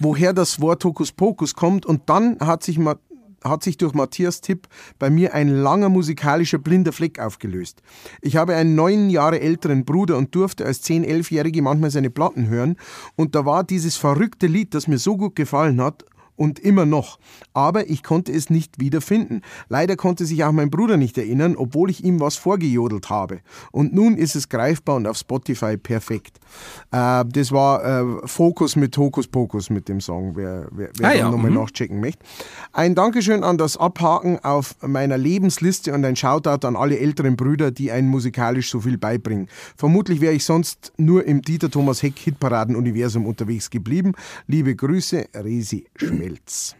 woher das Wort Hokuspokus kommt und dann hat sich mal hat sich durch Matthias Tipp bei mir ein langer musikalischer blinder Fleck aufgelöst. Ich habe einen neun Jahre älteren Bruder und durfte als 10-, 11-Jährige manchmal seine Platten hören und da war dieses verrückte Lied, das mir so gut gefallen hat und immer noch. Aber ich konnte es nicht wiederfinden. Leider konnte sich auch mein Bruder nicht erinnern, obwohl ich ihm was vorgejodelt habe. Und nun ist es greifbar und auf Spotify perfekt. Äh, das war äh, Fokus mit Hokus Pokus mit dem Song, wer, wer, wer Ah ja, nochmal mhm. nachchecken möchte. Ein Dankeschön an das Abhaken auf meiner Lebensliste und ein Shoutout an alle älteren Brüder, die einen musikalisch so viel beibringen. Vermutlich wäre ich sonst nur im Dieter Thomas Heck Hitparaden-Universum unterwegs geblieben. Liebe Grüße, Resi Schmelz.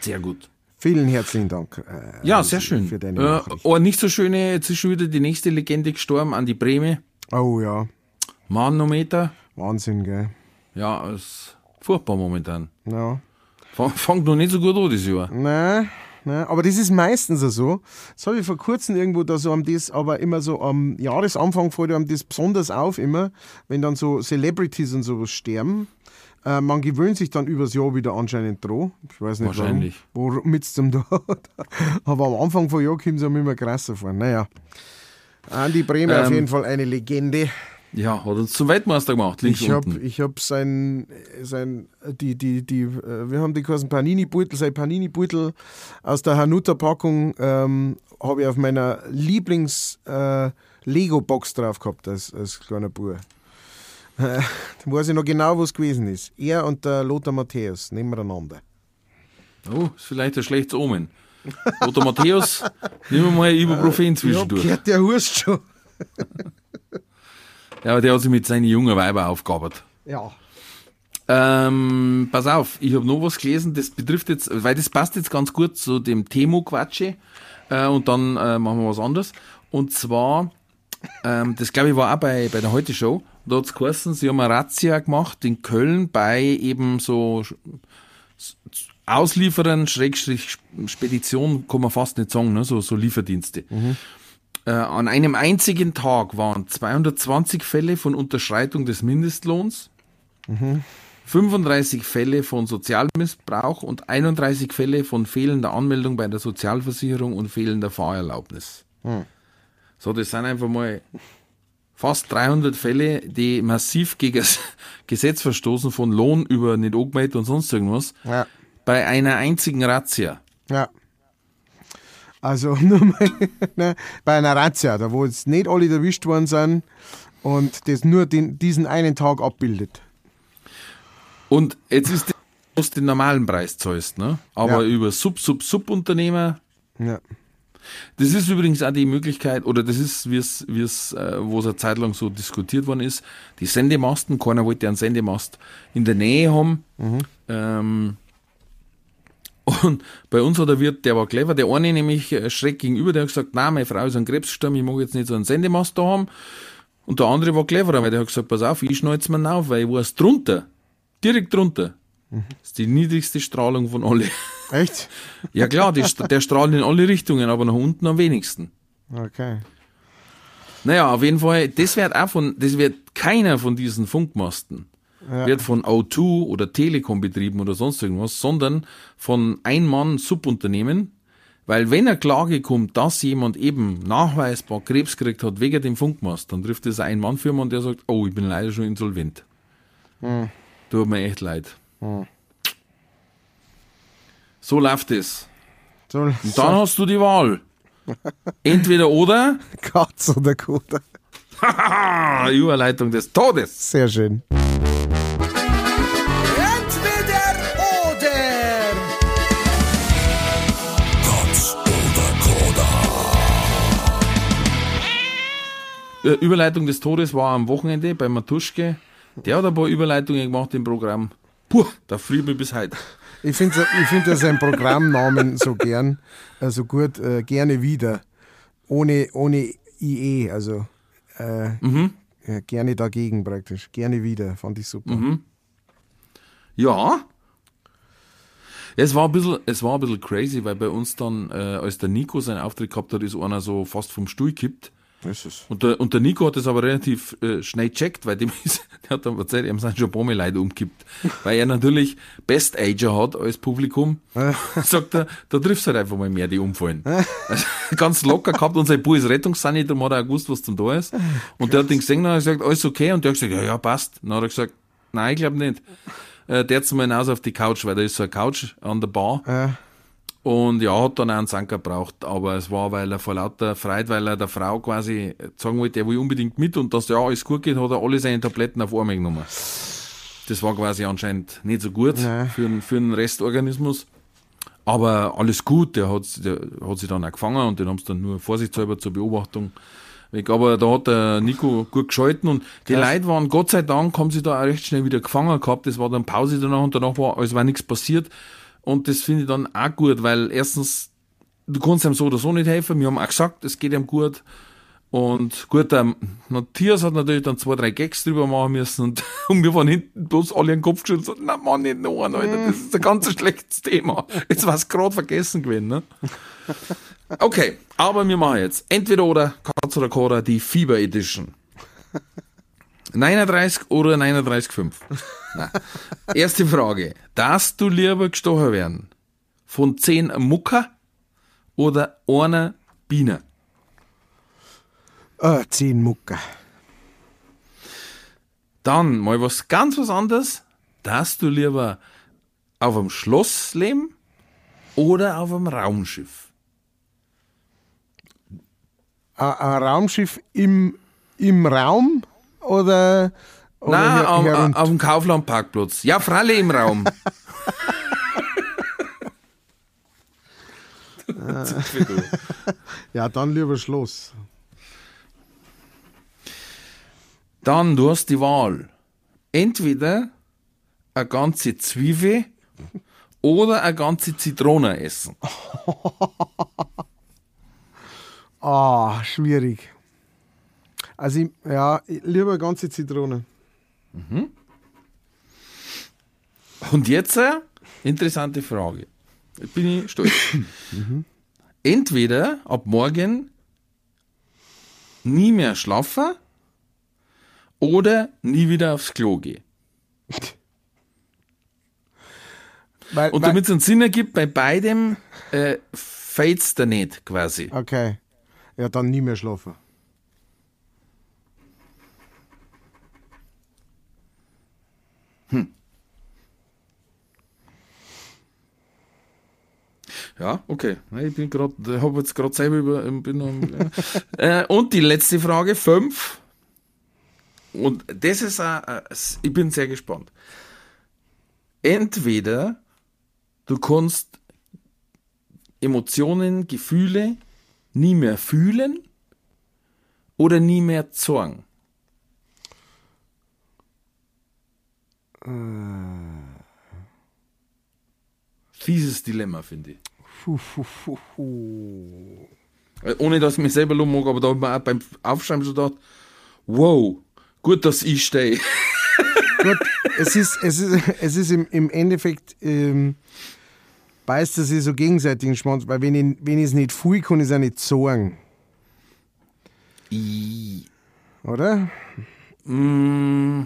Sehr gut. Vielen herzlichen Dank. äh, Ja, sehr schön. Für deine Äh, aber nicht so schöne, jetzt ist schon wieder die nächste Legende gestorben, an die Breme. Oh ja, Manometer. Wahnsinn, gell? Ja, ist furchtbar momentan. Ja. Fangt noch nicht so gut an das Jahr. Nein, nein, aber das ist meistens so. Das habe ich vor kurzem irgendwo da so am das, aber immer so am Jahresanfang fällt einem das besonders auf, immer, wenn dann so Celebrities und sowas sterben. Äh, man gewöhnt sich dann übers Jahr wieder anscheinend dran. Ich weiß nicht Wahrscheinlich. Womit es zum da. [LAUGHS] Aber am Anfang von Jahr kommt es einem immer krasser vor. Naja. Andi Bremer auf Ähm, jeden Fall eine Legende. Ja, hat uns zum Weltmeister gemacht, links Ich habe unten. ich hab sein, sein, die, die, die, äh, wir haben die großen Panini-Beutel, sein Panini-Beutel aus der Hanuta-Packung ähm, habe ich auf meiner Lieblings-Lego-Box drauf gehabt als, als kleiner Bub. Äh, [LAUGHS] da weiß ich noch genau, was gewesen ist. Er und der Lothar Matthäus nebeneinander. Oh, ist vielleicht ein schlechtes Omen. Lothar Matthäus, nehmen wir mal Ibuprofen zwischendurch. gehört, der Hurst schon. [LAUGHS] Ja, aber der hat sich mit seinen jungen Weiber aufgearbeitet. Ja. Ähm, pass auf, ich habe noch was gelesen, das betrifft jetzt, weil das passt jetzt ganz gut zu dem Temo-Quatsche äh, und dann äh, machen wir was anderes. Und zwar, ähm, das glaube ich war auch bei, bei der Heute-Show, da hat's geheißen, sie haben eine Razzia gemacht in Köln bei eben so Auslieferern, Schrägstrich Spedition, kann man fast nicht sagen, ne? so, so Lieferdienste. Äh, an einem einzigen Tag waren 220 Fälle von Unterschreitung des Mindestlohns, 35 Fälle von Sozialmissbrauch und 31 Fälle von fehlender Anmeldung bei der Sozialversicherung und fehlender Fahrerlaubnis. So, das sind einfach mal fast 300 Fälle, die massiv gegen das [LAUGHS] Gesetz verstoßen, von Lohn über nicht angemeldet und sonst irgendwas, Ja. bei einer einzigen Razzia. Ja. Also [LAUGHS] nur mal, ne, bei einer Razzia, da wo jetzt nicht alle erwischt worden sind und das nur den, diesen einen Tag abbildet. Und jetzt ist das, was den normalen Preis zahlst, ne? Aber Ja. über Sub-Sub-Subunternehmer, Ja. Das ist übrigens auch die Möglichkeit, oder das ist, wie es, wie es, äh, wo es eine Zeit lang so diskutiert worden ist, die Sendemasten, keiner wollte einen Sendemast in der Nähe haben. Ähm, und bei uns hat der Wirt, der war clever, der eine nämlich äh, schräg gegenüber, der hat gesagt, na, meine Frau ist an Krebs gestorben, ich mag jetzt nicht so einen Sendemast da haben. Und der andere war cleverer, weil der hat gesagt, pass auf, ich schneid's mir auf, weil ich weiß, drunter, direkt drunter, das ist die niedrigste Strahlung von alle. [LAUGHS] Echt? Ja klar, die, der strahlt in alle Richtungen, aber nach unten am wenigsten. Okay. Naja, auf jeden Fall, das wird auch von, das wird keiner von diesen Funkmasten, wird von O2 oder Telekom betrieben oder sonst irgendwas, sondern von Ein-Mann-Subunternehmen, weil wenn eine Klage kommt, dass jemand eben nachweisbar Krebs gekriegt hat wegen dem Funkmast, dann trifft das eine Ein-Mann-Firma und der sagt, oh, ich bin leider schon insolvent. Tut mir echt leid. So läuft es. So, Und dann hast du die Wahl. Entweder oder, [LAUGHS] Katz oder Koda. [LAUGHS] Überleitung des Todes. Sehr schön. Entweder oder. Katz oder Koda. Äh, Überleitung des Todes war am Wochenende bei Matuschke. Der hat ein paar Überleitungen gemacht im Programm. Puh, da friert mich bis heute. Ich finde ich find ja seinen Programmnamen so gern, also gut, äh, gerne wieder. Ohne, ohne IE, also äh, ja, gerne dagegen praktisch. Gerne wieder, fand ich super. Ja. Es war ein bisschen, es war ein bisschen crazy, weil bei uns dann, äh, als der Nico seinen Auftritt gehabt hat, ist einer so fast vom Stuhl gekippt. Und der, und der Nico hat das aber relativ äh, schnell checkt, weil dem [LAUGHS] ist, der hat dann erzählt, ihm sind schon Mal Leute umgekippt. Weil er natürlich Best Ager hat als Publikum. [LAUGHS] Sagt er, da triffst du halt einfach mal mehr, die umfallen. Also, ganz locker gehabt und sein Bub ist Rettungssani, darum hat er auch gewusst, was zum da ist. Und der hat den gesehen, dann hat er gesagt, alles okay. Und der hat gesagt, ja, ja, passt. Dann hat er gesagt, nein, ich glaube nicht. Äh, der jetzt mal hinaus auf die Couch, weil da ist so eine Couch an der Bar. Ja. Und ja, hat dann auch einen Sanker braucht, aber es war, weil er vor lauter Freude, weil er der Frau quasi sagen wollte, er will unbedingt mit und dass ja alles gut geht, hat er alle seine Tabletten auf einmal genommen. Das war quasi anscheinend nicht so gut Nein. für, den- für den Restorganismus. Aber alles gut, der hat, der hat sich dann auch gefangen und den haben sie dann nur vorsichtshalber zur Beobachtung weg. Aber da hat der Nico gut geschalten und die Leute waren, Gott sei Dank, haben sie da auch recht schnell wieder gefangen gehabt. Das war dann Pause danach und danach war, als war nichts passiert. Und das finde ich dann auch gut, weil erstens, du kannst ihm so oder so nicht helfen. Wir haben auch gesagt, es geht ihm gut. Und gut, der Matthias hat natürlich dann zwei, drei Gags drüber machen müssen und, [LAUGHS] und wir waren hinten bloß alle den Kopf geschüttelt und na Mann, nicht noch einen, Alter, das ist ein ganz schlechtes Thema. Jetzt war es gerade vergessen gewesen, ne? Okay, aber wir machen jetzt entweder oder Katz oder Cora, die Fieber Edition. 39 oder 39,5? Nein. Erste Frage. Darfst du lieber gestochen werden? Von 10 Mucker oder einer Biene? Ah, zehn Mucker. Dann mal was ganz was anderes. Darfst du lieber auf einem Schloss leben oder auf einem Raumschiff? Ein, ein Raumschiff im, im Raum oder, oder Nein, her- am, herunter? auf dem Kaufland-Parkplatz. Ja, Fralle im Raum. [LAUGHS] ja, dann lieber Schloss. Dann, du hast die Wahl. Entweder eine ganze Zwiebel oder eine ganze Zitrone essen. [LAUGHS] Ah, schwierig. Also, ich, ja, ich- lieber ganze Zitrone. Und jetzt eine interessante Frage. Jetzt bin ich stolz. [COUGHS] Entweder ab morgen nie mehr schlafen oder nie wieder aufs Klo gehen. [LAUGHS] Weil, Und damit es einen Sinn ergibt, bei beidem äh, fällt's da nicht quasi. okay. Ja, dann nie mehr schlafen. Ja, okay. Ich bin gerade, habe jetzt gerade selber über, bin am, [LAUGHS] äh, und die letzte Frage, fünf. Und das ist, auch, äh, ich bin sehr gespannt. Entweder du kannst Emotionen, Gefühle nie mehr fühlen oder nie mehr zorgen. Fieses Dilemma, finde ich. Äh, Ohne dass ich mich selber mag, aber da ich mir auch beim Aufschreiben schon gedacht, Wow, gut, dass ich stehe. [LAUGHS] Gut, es ist, es ist, es ist im, im Endeffekt, ähm, beißt er sich so gegenseitig den Schwanz, weil wenn ich, wenn ich es nicht fühle, kann ich es auch nicht sagen. Oder? Mm,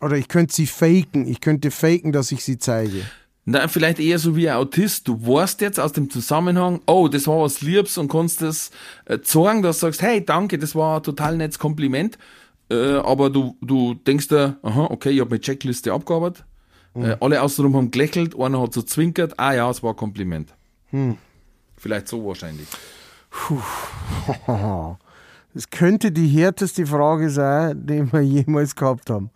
Oder ich könnte sie faken. Ich könnte faken, dass ich sie zeige. Na, vielleicht eher so wie ein Autist. Du weißt jetzt aus dem Zusammenhang, oh, das war was Liebs und kannst das äh, sagen, dass du sagst, hey, danke, das war ein total nettes Kompliment. Äh, aber du, du denkst dir, aha, okay, ich habe meine Checkliste abgearbeitet. Äh, alle außenrum haben gelächelt, einer hat so zwinkert, ah ja, es war ein Kompliment. Vielleicht so wahrscheinlich. [LAUGHS] Das könnte die härteste Frage sein, die wir jemals gehabt haben.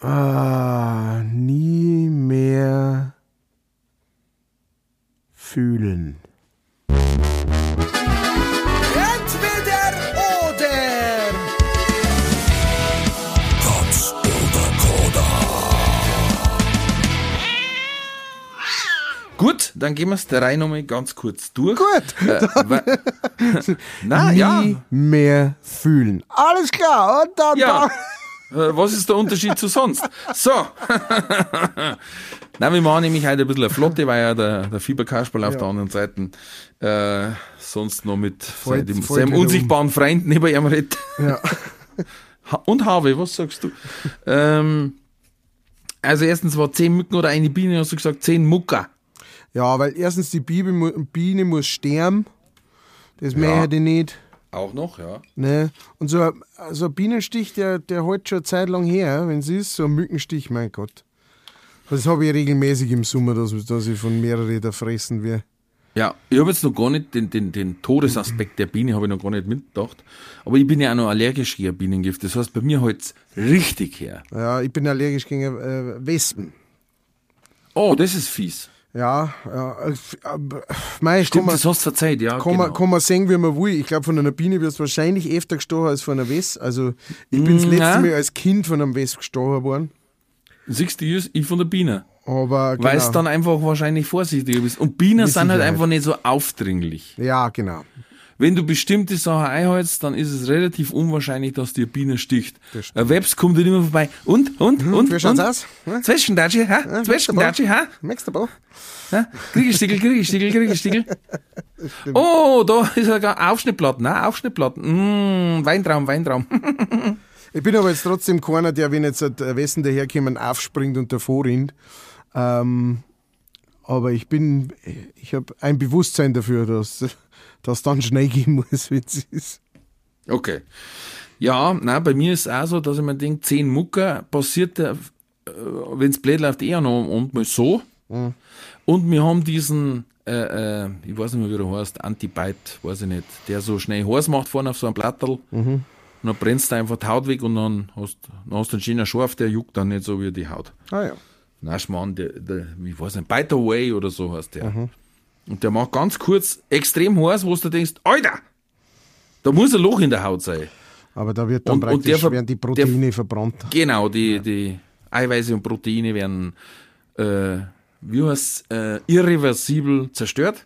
Ah, nie mehr fühlen. Entweder oder. Katz oder Koda. Gut, dann gehen wir es der Reihe nochmal ganz kurz durch. Gut, Äh, [LAUGHS] [LAUGHS] Na nie ja, mehr fühlen. Alles klar, und dann, ja. Äh, Was ist der Unterschied zu sonst? So. [LAUGHS] Nein, wir machen nämlich heute ein bisschen eine Flotte, weil ja der, der Fieberkasperl auf Ja. der anderen Seite äh, sonst noch mit Fällt- seinem, seinem um. unsichtbaren Freund neben ihm redet. Ja. [LAUGHS] Und Harvey, was sagst du? ähm, also erstens war zehn Mücken oder eine Biene, hast du gesagt, zehn Mucker. ja, weil erstens die Biene, Biene muss sterben. Das möchte ich nicht. Auch noch, ja. Ne? Und so, ein- so ein Bienenstich, der, der hält schon eine Zeit lang her, wenn es ist, so ein Mückenstich, mein Gott. Das habe ich regelmäßig im Sommer, dass, dass ich von mehreren da fressen werde. Ja, ich habe jetzt noch gar nicht den, den, den Todesaspekt der Biene habe ich noch gar nicht mitgedacht. Aber ich bin ja auch noch allergisch gegen Bienengift. Das heißt, bei mir halt's richtig her. Ja, ich bin allergisch gegen äh, Wespen. Oh, das ist fies. Ja, ja. äh, Mei, kann Stimmt, man, das hast du verzeiht, ja. kann, genau. man, kann man sehen, wie man will. Ich glaube, von einer Biene wirst du wahrscheinlich öfter gestochen als von einer Wespe. Also, ich bin das Mm, letzte ja. Mal als Kind von einem Wesp gestochen worden. Siehst du, ich von der Biene. Aber genau. Weil es dann einfach wahrscheinlich vorsichtiger bist. Und Bienen sind halt einfach nicht so aufdringlich. Ja, genau. Wenn du bestimmte Sachen einhältst, dann ist es relativ unwahrscheinlich, dass dir Biene sticht. Ein Webs kommt dir immer vorbei. Und, und, und, wie schaut's aus? Ja? Zwischendatschi, ha? Zwischendatschi, ha? Merkst du aber? ha? Kriegestiegel, Kriegestiegel, Kriegestiegel. [LAUGHS] Oh, da ist sogar Aufschnittplatten, ne? Aufschnittplatten. Mm, Weintraum, Weintraum. [LAUGHS] Ich bin aber jetzt trotzdem keiner, der, wenn jetzt Wessen daherkommen, aufspringt und davor rennt. Ähm, aber ich bin, ich habe ein Bewusstsein dafür, dass das dann schnell gehen muss, wenn es ist. Okay. Ja, na, bei mir ist es auch so, dass ich mir denke, 10 Mucker passiert, äh, wenn es blöd läuft, eher noch und mal so. Und wir haben diesen, äh, äh, ich weiß nicht mehr, wie der heißt, Antibite, weiß ich nicht, der so schnell heiß macht vorne auf so einem Plattel. Und dann brennst du einfach die Haut weg und dann hast, dann hast du einen schönen Schorf, der juckt dann nicht so wie die Haut. Ah ja. Na, Schmarrn, der, der, wie weiß nicht, Bite Away oder so heißt der. Und der macht ganz kurz extrem heiß, wo du denkst, Alter, da muss ein Loch in der Haut sein. Aber da wird dann Und- und praktisch der ver- werden die Proteine verbrannt. Genau, die, die Eiweiße und Proteine werden, äh, wie heißt äh, irreversibel zerstört.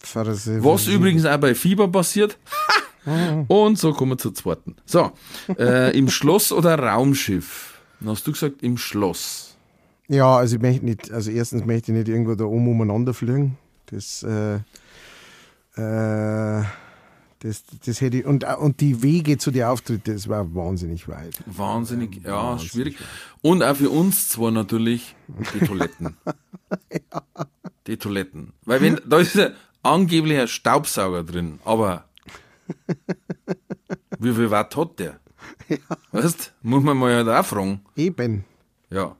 Verse- Was übrigens auch bei Fieber passiert. [LAUGHS] und so kommen wir zur zweiten. So, äh, im Schloss oder Raumschiff? Dann hast du gesagt, im Schloss. Ja, also ich möchte nicht, also erstens möchte ich nicht irgendwo da oben umeinander fliegen. Das, äh, äh, das, das hätte ich, und, und die Wege zu den Auftritten, das war wahnsinnig weit. Wahnsinnig, ja, Wahnsinnig schwierig. Und auch für uns zwar natürlich die Toiletten. [LAUGHS] Die Toiletten. Weil wenn, da ist ja angeblich ein Staubsauger drin, aber [LAUGHS] wie viel Watt hat der? Weißt, muss man mal halt auch fragen. Eben. Ja.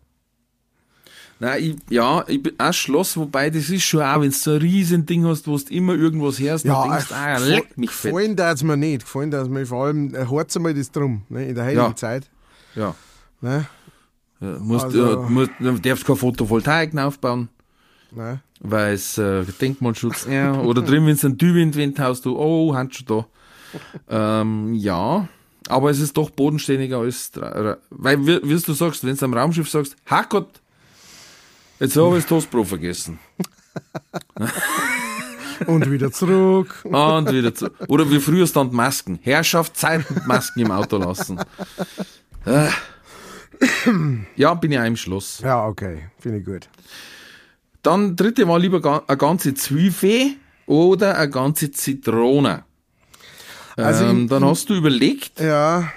Nein, ich, ja, ich bin auch Schloss, wobei das ist schon auch, wenn du so ein riesen Ding hast, wo du immer irgendwas hörst, Ja, dann denkst du, ah, gefall- leck mich fett. Gefallen da mir nicht. Gefallen da mir vor allem, äh, hört einmal das drum, ne, in der heutigen Ja. Zeit. Ja. Ne, Ja, musst, Also- ja, musst, du darfst keine Photovoltaik aufbauen. ne. weil es äh, Denkmalschutz, ja, oder drin, wenn es einen Tüwind hast du, oh, Handschuh da. Ähm, ja, aber es ist doch bodenständiger als, weil, wie, wie du sagst, wenn du am Raumschiff sagst, Hackgott, jetzt habe ich das Toastbrot vergessen. [LAUGHS] Und wieder zurück. Und wieder zu. Oder wie früher stand Masken. Herrschaft, Zeit Masken im Auto lassen. Äh. Ja, bin ich auch im Schluss. Ja, okay. Finde ich gut. Dann dritte war lieber eine ganze Zwiebel oder eine ganze Zitrone. Also ähm, dann hast du überlegt, Ja.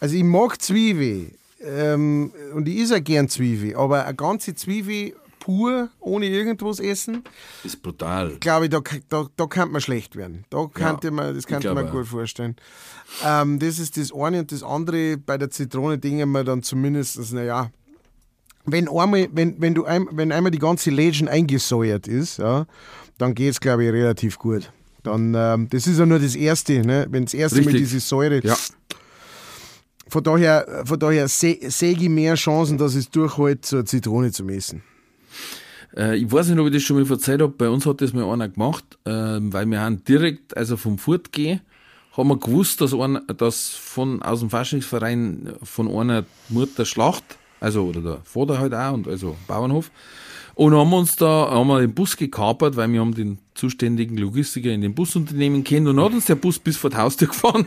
Also ich mag Zwiebel. Ähm, und ich esse gern Zwiebel. Aber eine ganze Zwiebel pur, ohne irgendwas essen, ist brutal. glaube ich, da, da, da kann man schlecht werden. Da könnte man, das ich könnte man gut vorstellen. Ähm, das ist das eine und das andere, bei der Zitrone denken wir dann zumindest, naja, wenn einmal, wenn, wenn du ein, wenn einmal die ganze Legend eingesäuert ist, ja, dann geht es, glaube ich, relativ gut. Dann, ähm, das ist ja nur das Erste, ne? wenn das erste Richtig. diese Säure. Ja. Von daher, von daher sehe seh ich mehr Chancen, dass es durchhält, eine Zitrone zu messen. Äh, ich weiß nicht, ob ich das schon mal erzählt habe. Bei uns hat das mal einer gemacht, ähm, weil wir haben direkt, also vom Fortgehen, haben wir gewusst, dass, einer, dass von, aus dem Faschingsverein von einer Mutter Schlacht, also, oder der Vater halt auch, und also Bauernhof, und haben uns da, haben wir den Bus gekapert, weil wir haben den zuständigen Logistiker in dem Busunternehmen kennt und hat uns der Bus bis vor die Haustür [LAUGHS] gefahren.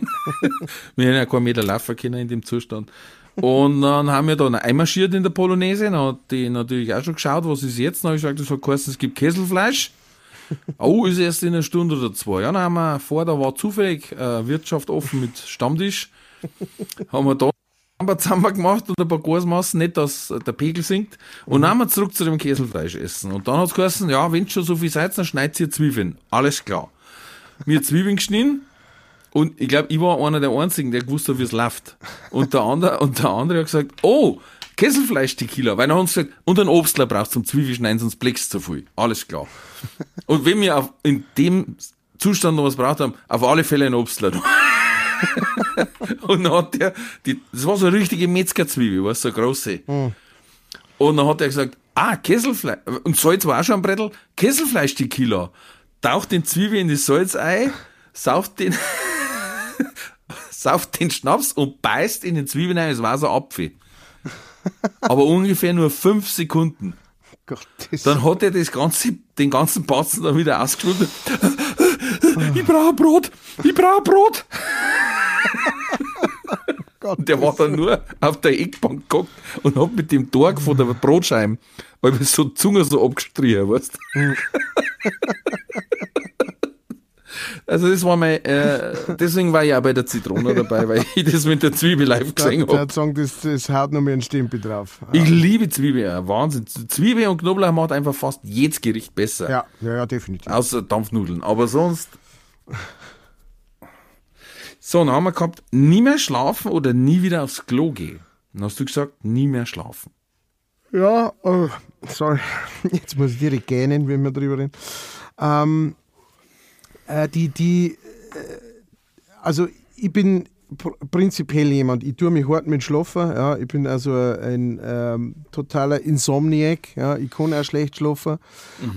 wir haben ja keinen Meter laufen können in dem Zustand. Und dann haben wir dann einmarschiert in der Polonaise, dann hat die natürlich auch schon geschaut, was ist jetzt, dann habe ich gesagt, das hat geheißen, es gibt Kesselfleisch. Oh, ist erst in einer Stunde oder zwei. Ja, dann haben wir vor, da war zufällig äh, Wirtschaft offen mit Stammtisch. haben wir da paar zusammen gemacht und ein paar Gasmassen, nicht, dass der Pegel sinkt. Und dann haben wir zurück zu dem Käselfleisch essen. Und dann hat es geheißen, ja, wenn schon so viel seid, dann schneidet ihr Zwiebeln. Alles klar. Wir Zwiebeln geschnitten. Und ich glaube, ich war einer der Einzigen, der gewusst hat, wie es läuft. Und der andere, [LAUGHS] und der andere hat gesagt, oh, Kesselfleisch-Tequila. Weil dann haben sie gesagt, und ein Obstler brauchst zum Zwiebelschneiden, sonst blickst zu viel. Alles klar. Und wenn wir auf, in dem Zustand noch was braucht haben, auf alle Fälle ein Obstler. [LAUGHS] und dann hat der, die, das war so eine richtige Metzgerzwiebel, weißt du, so eine große. Und dann hat er gesagt, ah, Kesselfleisch, und Salz war auch schon am Brettel, Kesselfleisch-Tequila. Taucht den Zwiebel in das Salz ein, sauft den, [LAUGHS] sauft den Schnaps und beißt in den Zwiebeln ein, es war so ein Apfel. Aber ungefähr nur fünf Sekunden. Gott, das Dann hat er das ganze, den ganzen Batzen dann wieder ausgeschnitten. Ich brauche Brot! Ich brauche Brot! Gott, Und der war dann nur auf der Eckbank geguckt und hat mit dem Torg von der Brotscheibe, weil mir so die Zunge so abgestrichen, weißt Also das war mein, äh, deswegen war ich auch bei der Zitrone dabei, weil ich das mit der Zwiebel live gesehen der habe. hat sagen, das, das haut noch mehr einen Stempel drauf. Ich liebe Zwiebel, ja, Wahnsinn. Zwiebel und Knoblauch macht einfach fast jedes Gericht besser. Ja, ja, ja, definitiv. Außer Dampfnudeln. Aber sonst. [LAUGHS] So, dann haben wir gehabt, nie mehr schlafen oder nie wieder aufs Klo gehen. Dann hast du gesagt, nie mehr schlafen. Ja, oh, sorry, [LAUGHS] jetzt muss ich direkt gähnen, wenn wir drüber reden. Ähm, äh, die, die, äh, also ich bin pr prinzipiell jemand, ich tue mich hart mit Schlafen, ja, ich bin also ein ähm, totaler Insomniac, ja, ich kann auch schlecht schlafen.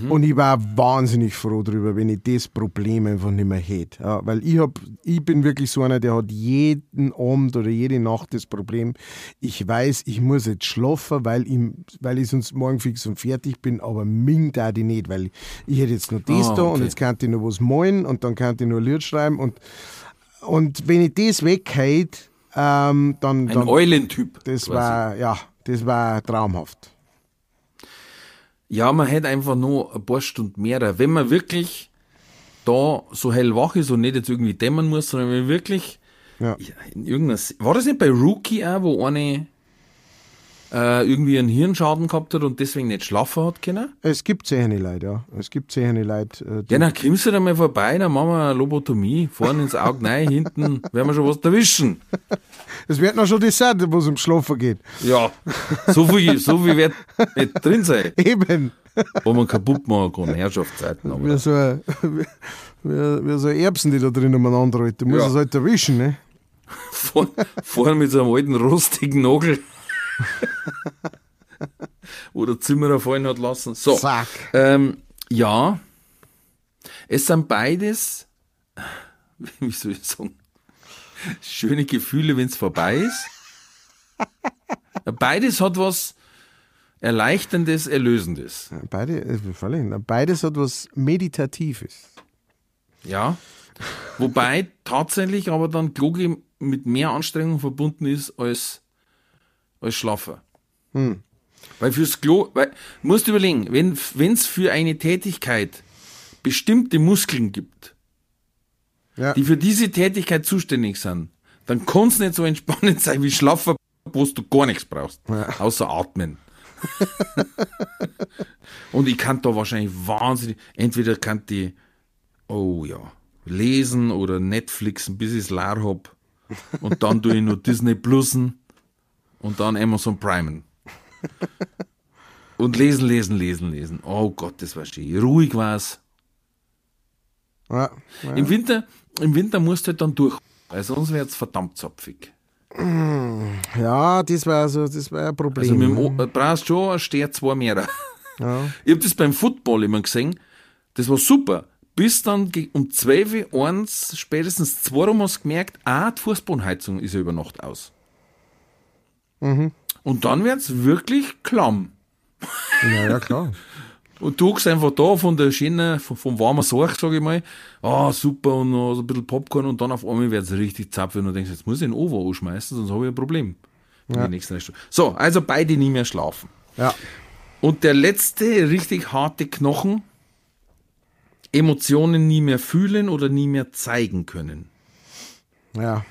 Und ich war wahnsinnig froh darüber, wenn ich das Problem einfach nicht mehr hätte, ja, weil ich hab, ich bin wirklich so einer, der hat jeden Abend oder jede Nacht das Problem, ich weiß, ich muss jetzt schlafen, weil ich, weil ich sonst morgen fix und fertig bin, aber ming da die nicht, weil ich hätte jetzt noch das Ah, da und okay. jetzt kann ich noch was malen und dann kann ich noch ein Lied schreiben und und wenn ich das weghält, ähm, dann, Ein dann Eulentyp. das quasi. war ja, das war traumhaft. Ja, man hätte einfach nur ein paar Stunden mehr. Wenn man wirklich da so hellwach ist und nicht jetzt irgendwie dämmern muss, sondern wenn man wirklich Ja. ja, in irgendeiner, Se- war das nicht bei Rookie auch, wo eine äh, irgendwie einen Hirnschaden gehabt hat und deswegen nicht schlafen hat können? Es gibt sehende Leute, ja. Es gibt sehende Leute. Äh, die- Ja, dann kommst du da mal vorbei, dann machen wir eine Lobotomie, vorne ins Auge rein, hinten werden wir schon was erwischen. Es wird noch schon das sein, wo es um Schlafen geht. Ja, so viel, so viel wird nicht drin sein, Eben. wo man kaputt machen kann, Herrschaftszeiten. Aber Wie so, wie, wie, so Erbsen, die da drin umeinander halten. Du musst Ja. es halt erwischen, ne? vor, vorne mit so einem alten rostigen Nagel, wo der Zimmerer fallen hat lassen. So, Zack. ähm, ja, es sind beides, [LAUGHS] wie soll ich sagen, schöne Gefühle, wenn es vorbei ist. Beides hat was, Erleichterndes, Erlösendes. Beide, äh, beides hat was Meditatives. Ja. Wobei tatsächlich aber dann Kloge mit mehr Anstrengung verbunden ist als, als Schlafen. Weil fürs Klo, weil, musst du überlegen, wenn es für eine Tätigkeit bestimmte Muskeln gibt, Ja. die für diese Tätigkeit zuständig sind, dann kann es nicht so entspannend [LAUGHS] sein wie Schlafen, wo du gar nichts brauchst, außer atmen. [LAUGHS] Und ich kann da wahrscheinlich wahnsinnig, entweder kann die, oh ja, lesen oder Netflixen, bis ich es leer hab. Und dann tue ich nur Disney Plusen und dann Amazon Primen. Und lesen, lesen, lesen, lesen. Oh Gott, das war schön. Ruhig war's. Ja, ja. Im Winter, im Winter musst du halt dann durch, weil sonst wird's verdammt zapfig. ja das war so, das war ein Problem. Also mit dem, äh, brauchst schon ein Stern zwei mehr. ja. Ich hab das beim Football immer gesehen. Das war super. Bis dann um 12 Uhr, eins, spätestens zwei Uhr hast du gemerkt, ah, die Fußbodenheizung ist ja über Nacht aus. Und dann wird's wirklich klamm. ja, ja, klar. [LAUGHS] Und du hockst einfach da von der schönen, vom, vom warmen Sorg, sag ich mal, ah, super, und noch so ein bisschen Popcorn, und dann auf einmal wird's richtig zapfig, und du denkst, jetzt muss ich den Ovo anschmeißen, sonst habe ich ein Problem. Stunden. So, also beide nie mehr schlafen. Ja. Und der letzte richtig harte Knochen, Emotionen nie mehr fühlen oder nie mehr zeigen können. Ja.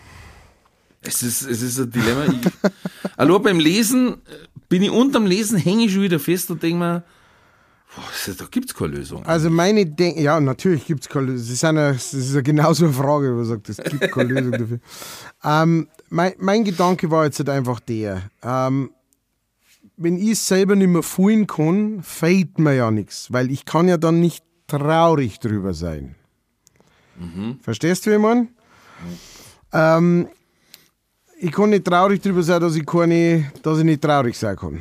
Es ist, es ist ein Dilemma. Ich, [LAUGHS] also beim Lesen äh, bin ich unterm Lesen, hänge ich schon wieder fest und denke mir, boah, da gibt's keine Lösung. Also meine Denk ja, natürlich gibt es keine Lösung. Das ist, eine, das ist ja genauso eine Frage, wo man sagt, es gibt keine Lösung dafür. [LAUGHS] Ähm, mein, mein Gedanke war jetzt halt einfach der, ähm, wenn ich es selber nicht mehr fühlen kann, fehlt mir ja nichts, weil ich kann ja dann nicht traurig drüber sein. Verstehst du, wie ich mein? Ähm, ich kann nicht traurig drüber sein, dass ich, keine, dass ich nicht traurig sein kann.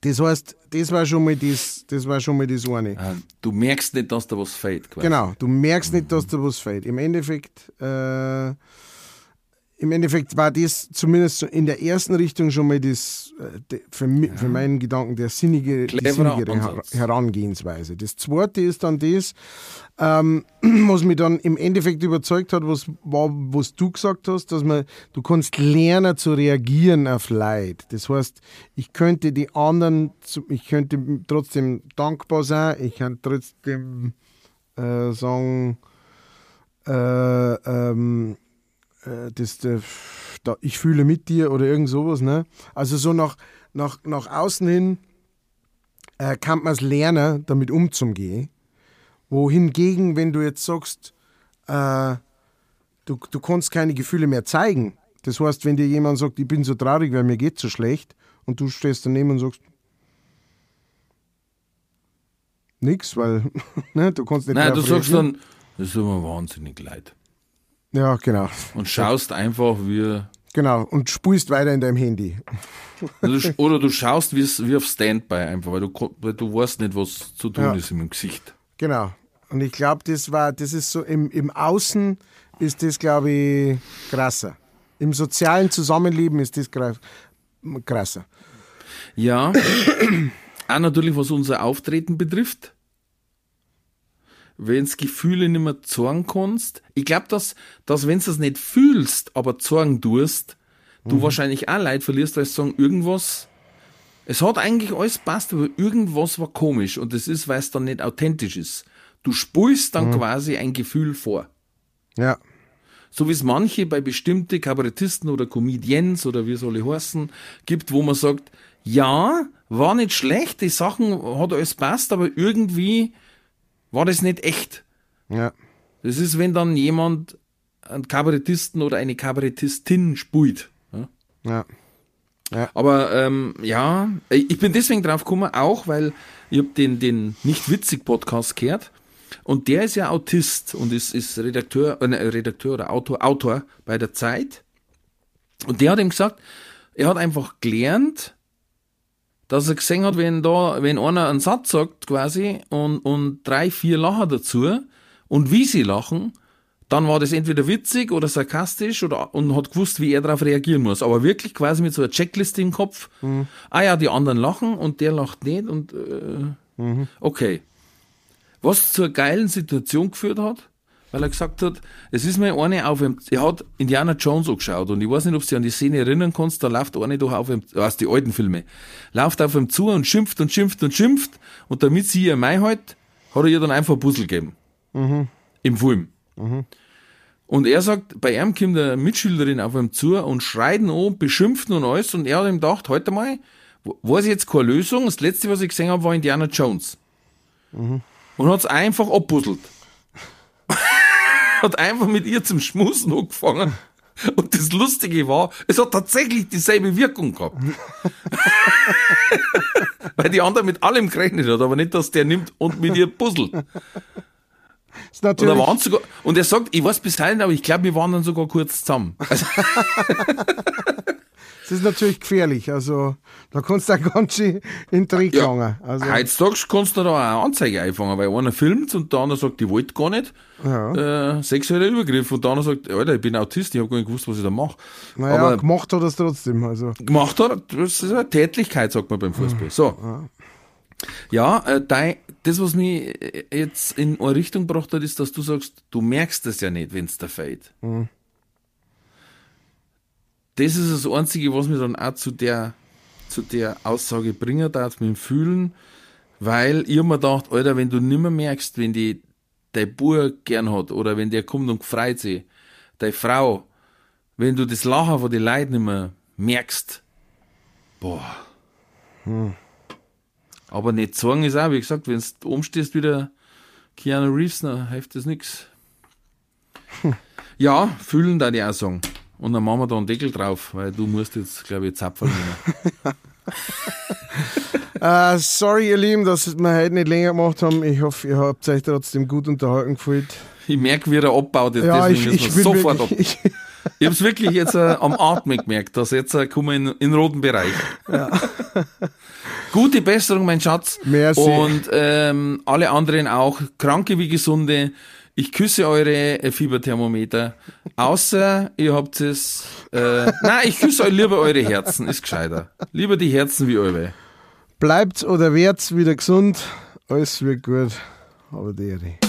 Das heißt, das war schon mal das, das, war schon mal das eine. Äh, Du merkst nicht, dass da was fehlt. Quasi. Genau, du merkst nicht, dass da was fehlt. Im Endeffekt, äh, im Endeffekt war das zumindest in der ersten Richtung schon mal das, äh, für, mi- für meinen Gedanken, der sinnige, sinnigere. Herangehensweise. Das zweite ist dann das, ähm, [CLEARS THROAT] was mich dann im Endeffekt überzeugt hat, was, war, was du gesagt hast, dass man, du kannst lernen zu reagieren auf Leid. Das heißt, ich könnte die anderen, ich könnte trotzdem dankbar sein, ich kann trotzdem äh, sagen, äh, ähm, äh, das, äh, da, ich fühle mit dir oder irgend sowas. Ne? Also so nach, nach, nach außen hin äh, kann man es lernen, damit umzugehen. Wohingegen, wenn du jetzt sagst, äh, du, du kannst keine Gefühle mehr zeigen. Das heißt, wenn dir jemand sagt, ich bin so traurig, weil mir geht so schlecht, und du stehst daneben und sagst, nix, weil [LAUGHS] ne, du kannst nicht Nein, du sagst dann, das tut mir wahnsinnig leid. Ja, genau. Und schaust einfach, wie. Genau. Und spulst weiter in deinem Handy. Oder du, schaust wie, wie auf Standby einfach, weil du, weil du weißt nicht, was zu tun Ja. ist im Gesicht. Genau. Und ich glaube, das war, das ist so im, im Außen ist das, glaube ich, krasser. Im sozialen Zusammenleben ist das krasser. Ja. Auch natürlich, was unser Auftreten betrifft. Wenn's Gefühle nicht mehr zeigen kannst. Ich glaube, dass, dass wenn du es nicht fühlst, aber zeigen tust, du wahrscheinlich auch Leid verlierst, als sagen, irgendwas, es hat eigentlich alles passt, aber irgendwas war komisch und das ist, weil es dann nicht authentisch ist. Du spulst dann quasi ein Gefühl vor. Ja. So wie es manche bei bestimmte Kabarettisten oder Comedians oder wie soll ich heißen, gibt, wo man sagt, ja, war nicht schlecht, die Sachen hat alles passt, aber irgendwie war das nicht echt. Ja. Das ist, wenn dann jemand einen Kabarettisten oder eine Kabarettistin spult. Ja? Ja. Aber ähm, ja, ich bin deswegen drauf gekommen, auch weil ich hab den, den Nicht-Witzig-Podcast gehört und der ist ja Autist und ist, ist Redakteur, äh, ne, Redakteur oder Autor, Autor bei der Zeit. Und der hat ihm gesagt, er hat einfach gelernt, dass er gesehen hat, wenn da, wenn einer einen Satz sagt quasi und, und drei, vier lachen dazu und wie sie lachen, dann war das entweder witzig oder sarkastisch oder und hat gewusst, wie er darauf reagieren muss. Aber wirklich quasi mit so einer Checkliste im Kopf. Ah ja, die anderen lachen und der lacht nicht und äh, okay. Was zur geilen Situation geführt hat, weil er gesagt hat, es ist mir eine auf ihm, er hat Indiana Jones angeschaut und ich weiß nicht, ob du dich an die Szene erinnern kannst, da läuft eine doch auf ihm, aus die alten Filme, läuft auf ihm zu und schimpft und schimpft und schimpft und damit sie ihr Mai halt, hat er ihr dann einfach ein Puzzle gegeben. Im Film. Und er sagt, bei ihm kommt eine Mitschülerin auf ihm zu und schreit ihn an, beschimpft ihn und alles. Und er hat ihm gedacht, heute mal, weiß ich jetzt keine Lösung. Das letzte, was ich gesehen habe, war Indiana Jones. Und hat es einfach abpuzzelt. [LAUGHS] hat einfach mit ihr zum Schmusen angefangen. Und das Lustige war, es hat tatsächlich dieselbe Wirkung gehabt. [LAUGHS] Weil die andere mit allem gerechnet hat, aber nicht, dass der nimmt und mit ihr puzzelt. Ist Und, waren sogar, und er sagt, ich weiß bis dahin, aber ich glaube, wir waren dann sogar kurz zusammen. Also, [LAUGHS] das ist natürlich gefährlich. Also, da kannst du auch ganz schön in den Trick Ja. Also, heutzutage kannst du da auch eine Anzeige einfangen, weil einer filmt und der andere sagt, ich wollte gar nicht. ja. Äh, sexueller Übergriff. Und der andere sagt, Alter, ich bin Autist, ich habe gar nicht gewusst, was ich da mache. naja, aber gemacht hat er es trotzdem. Also, gemacht hat, das ist eine Tätlichkeit, sagt man beim Fußball. So. Ja, äh, dein, das, was mich äh, jetzt in eine Richtung gebracht hat, ist, dass du sagst, du merkst das ja nicht, wenn es da fällt. Das ist das Einzige, was mir dann auch zu der, zu der Aussage bringen darf, mit dem Fühlen, weil ich mir gedacht, Alter, wenn du nimmer merkst, wenn die dein Bub gern hat oder wenn der kommt und freut sich, deine Frau, wenn du das Lachen von den Leuten nicht mehr merkst, boah. Aber nicht sagen ist auch, wie gesagt, wenn du oben stehst wieder Keanu Reeves, dann hilft das nix. [LAUGHS] Ja, fühlen da die auch sagen. Und dann machen wir da einen Deckel drauf, weil du musst jetzt, glaube ich, Zapfen nehmen. [LAUGHS] äh, sorry, ihr Lieben, dass wir heute nicht länger gemacht haben. Ich hoffe, ihr habt euch trotzdem gut unterhalten gefühlt. Ich merke, wie er abbaut, jetzt Ja, ich, deswegen ich man sofort ab. wirklich, ich, Ich hab's wirklich jetzt äh, am Atmen gemerkt, dass jetzt äh, kommen wir in, in den roten Bereich. [LAUGHS] Gute Besserung, mein Schatz. Merci. Und ähm, alle anderen auch, Kranke wie Gesunde. Ich küsse eure äh, Fieberthermometer. Außer ihr habt es. Äh, nein, ich küsse lieber eure Herzen, ist gescheiter. Lieber die Herzen wie eure. bleibt oder werdet wieder gesund. Alles wird gut. Aber die.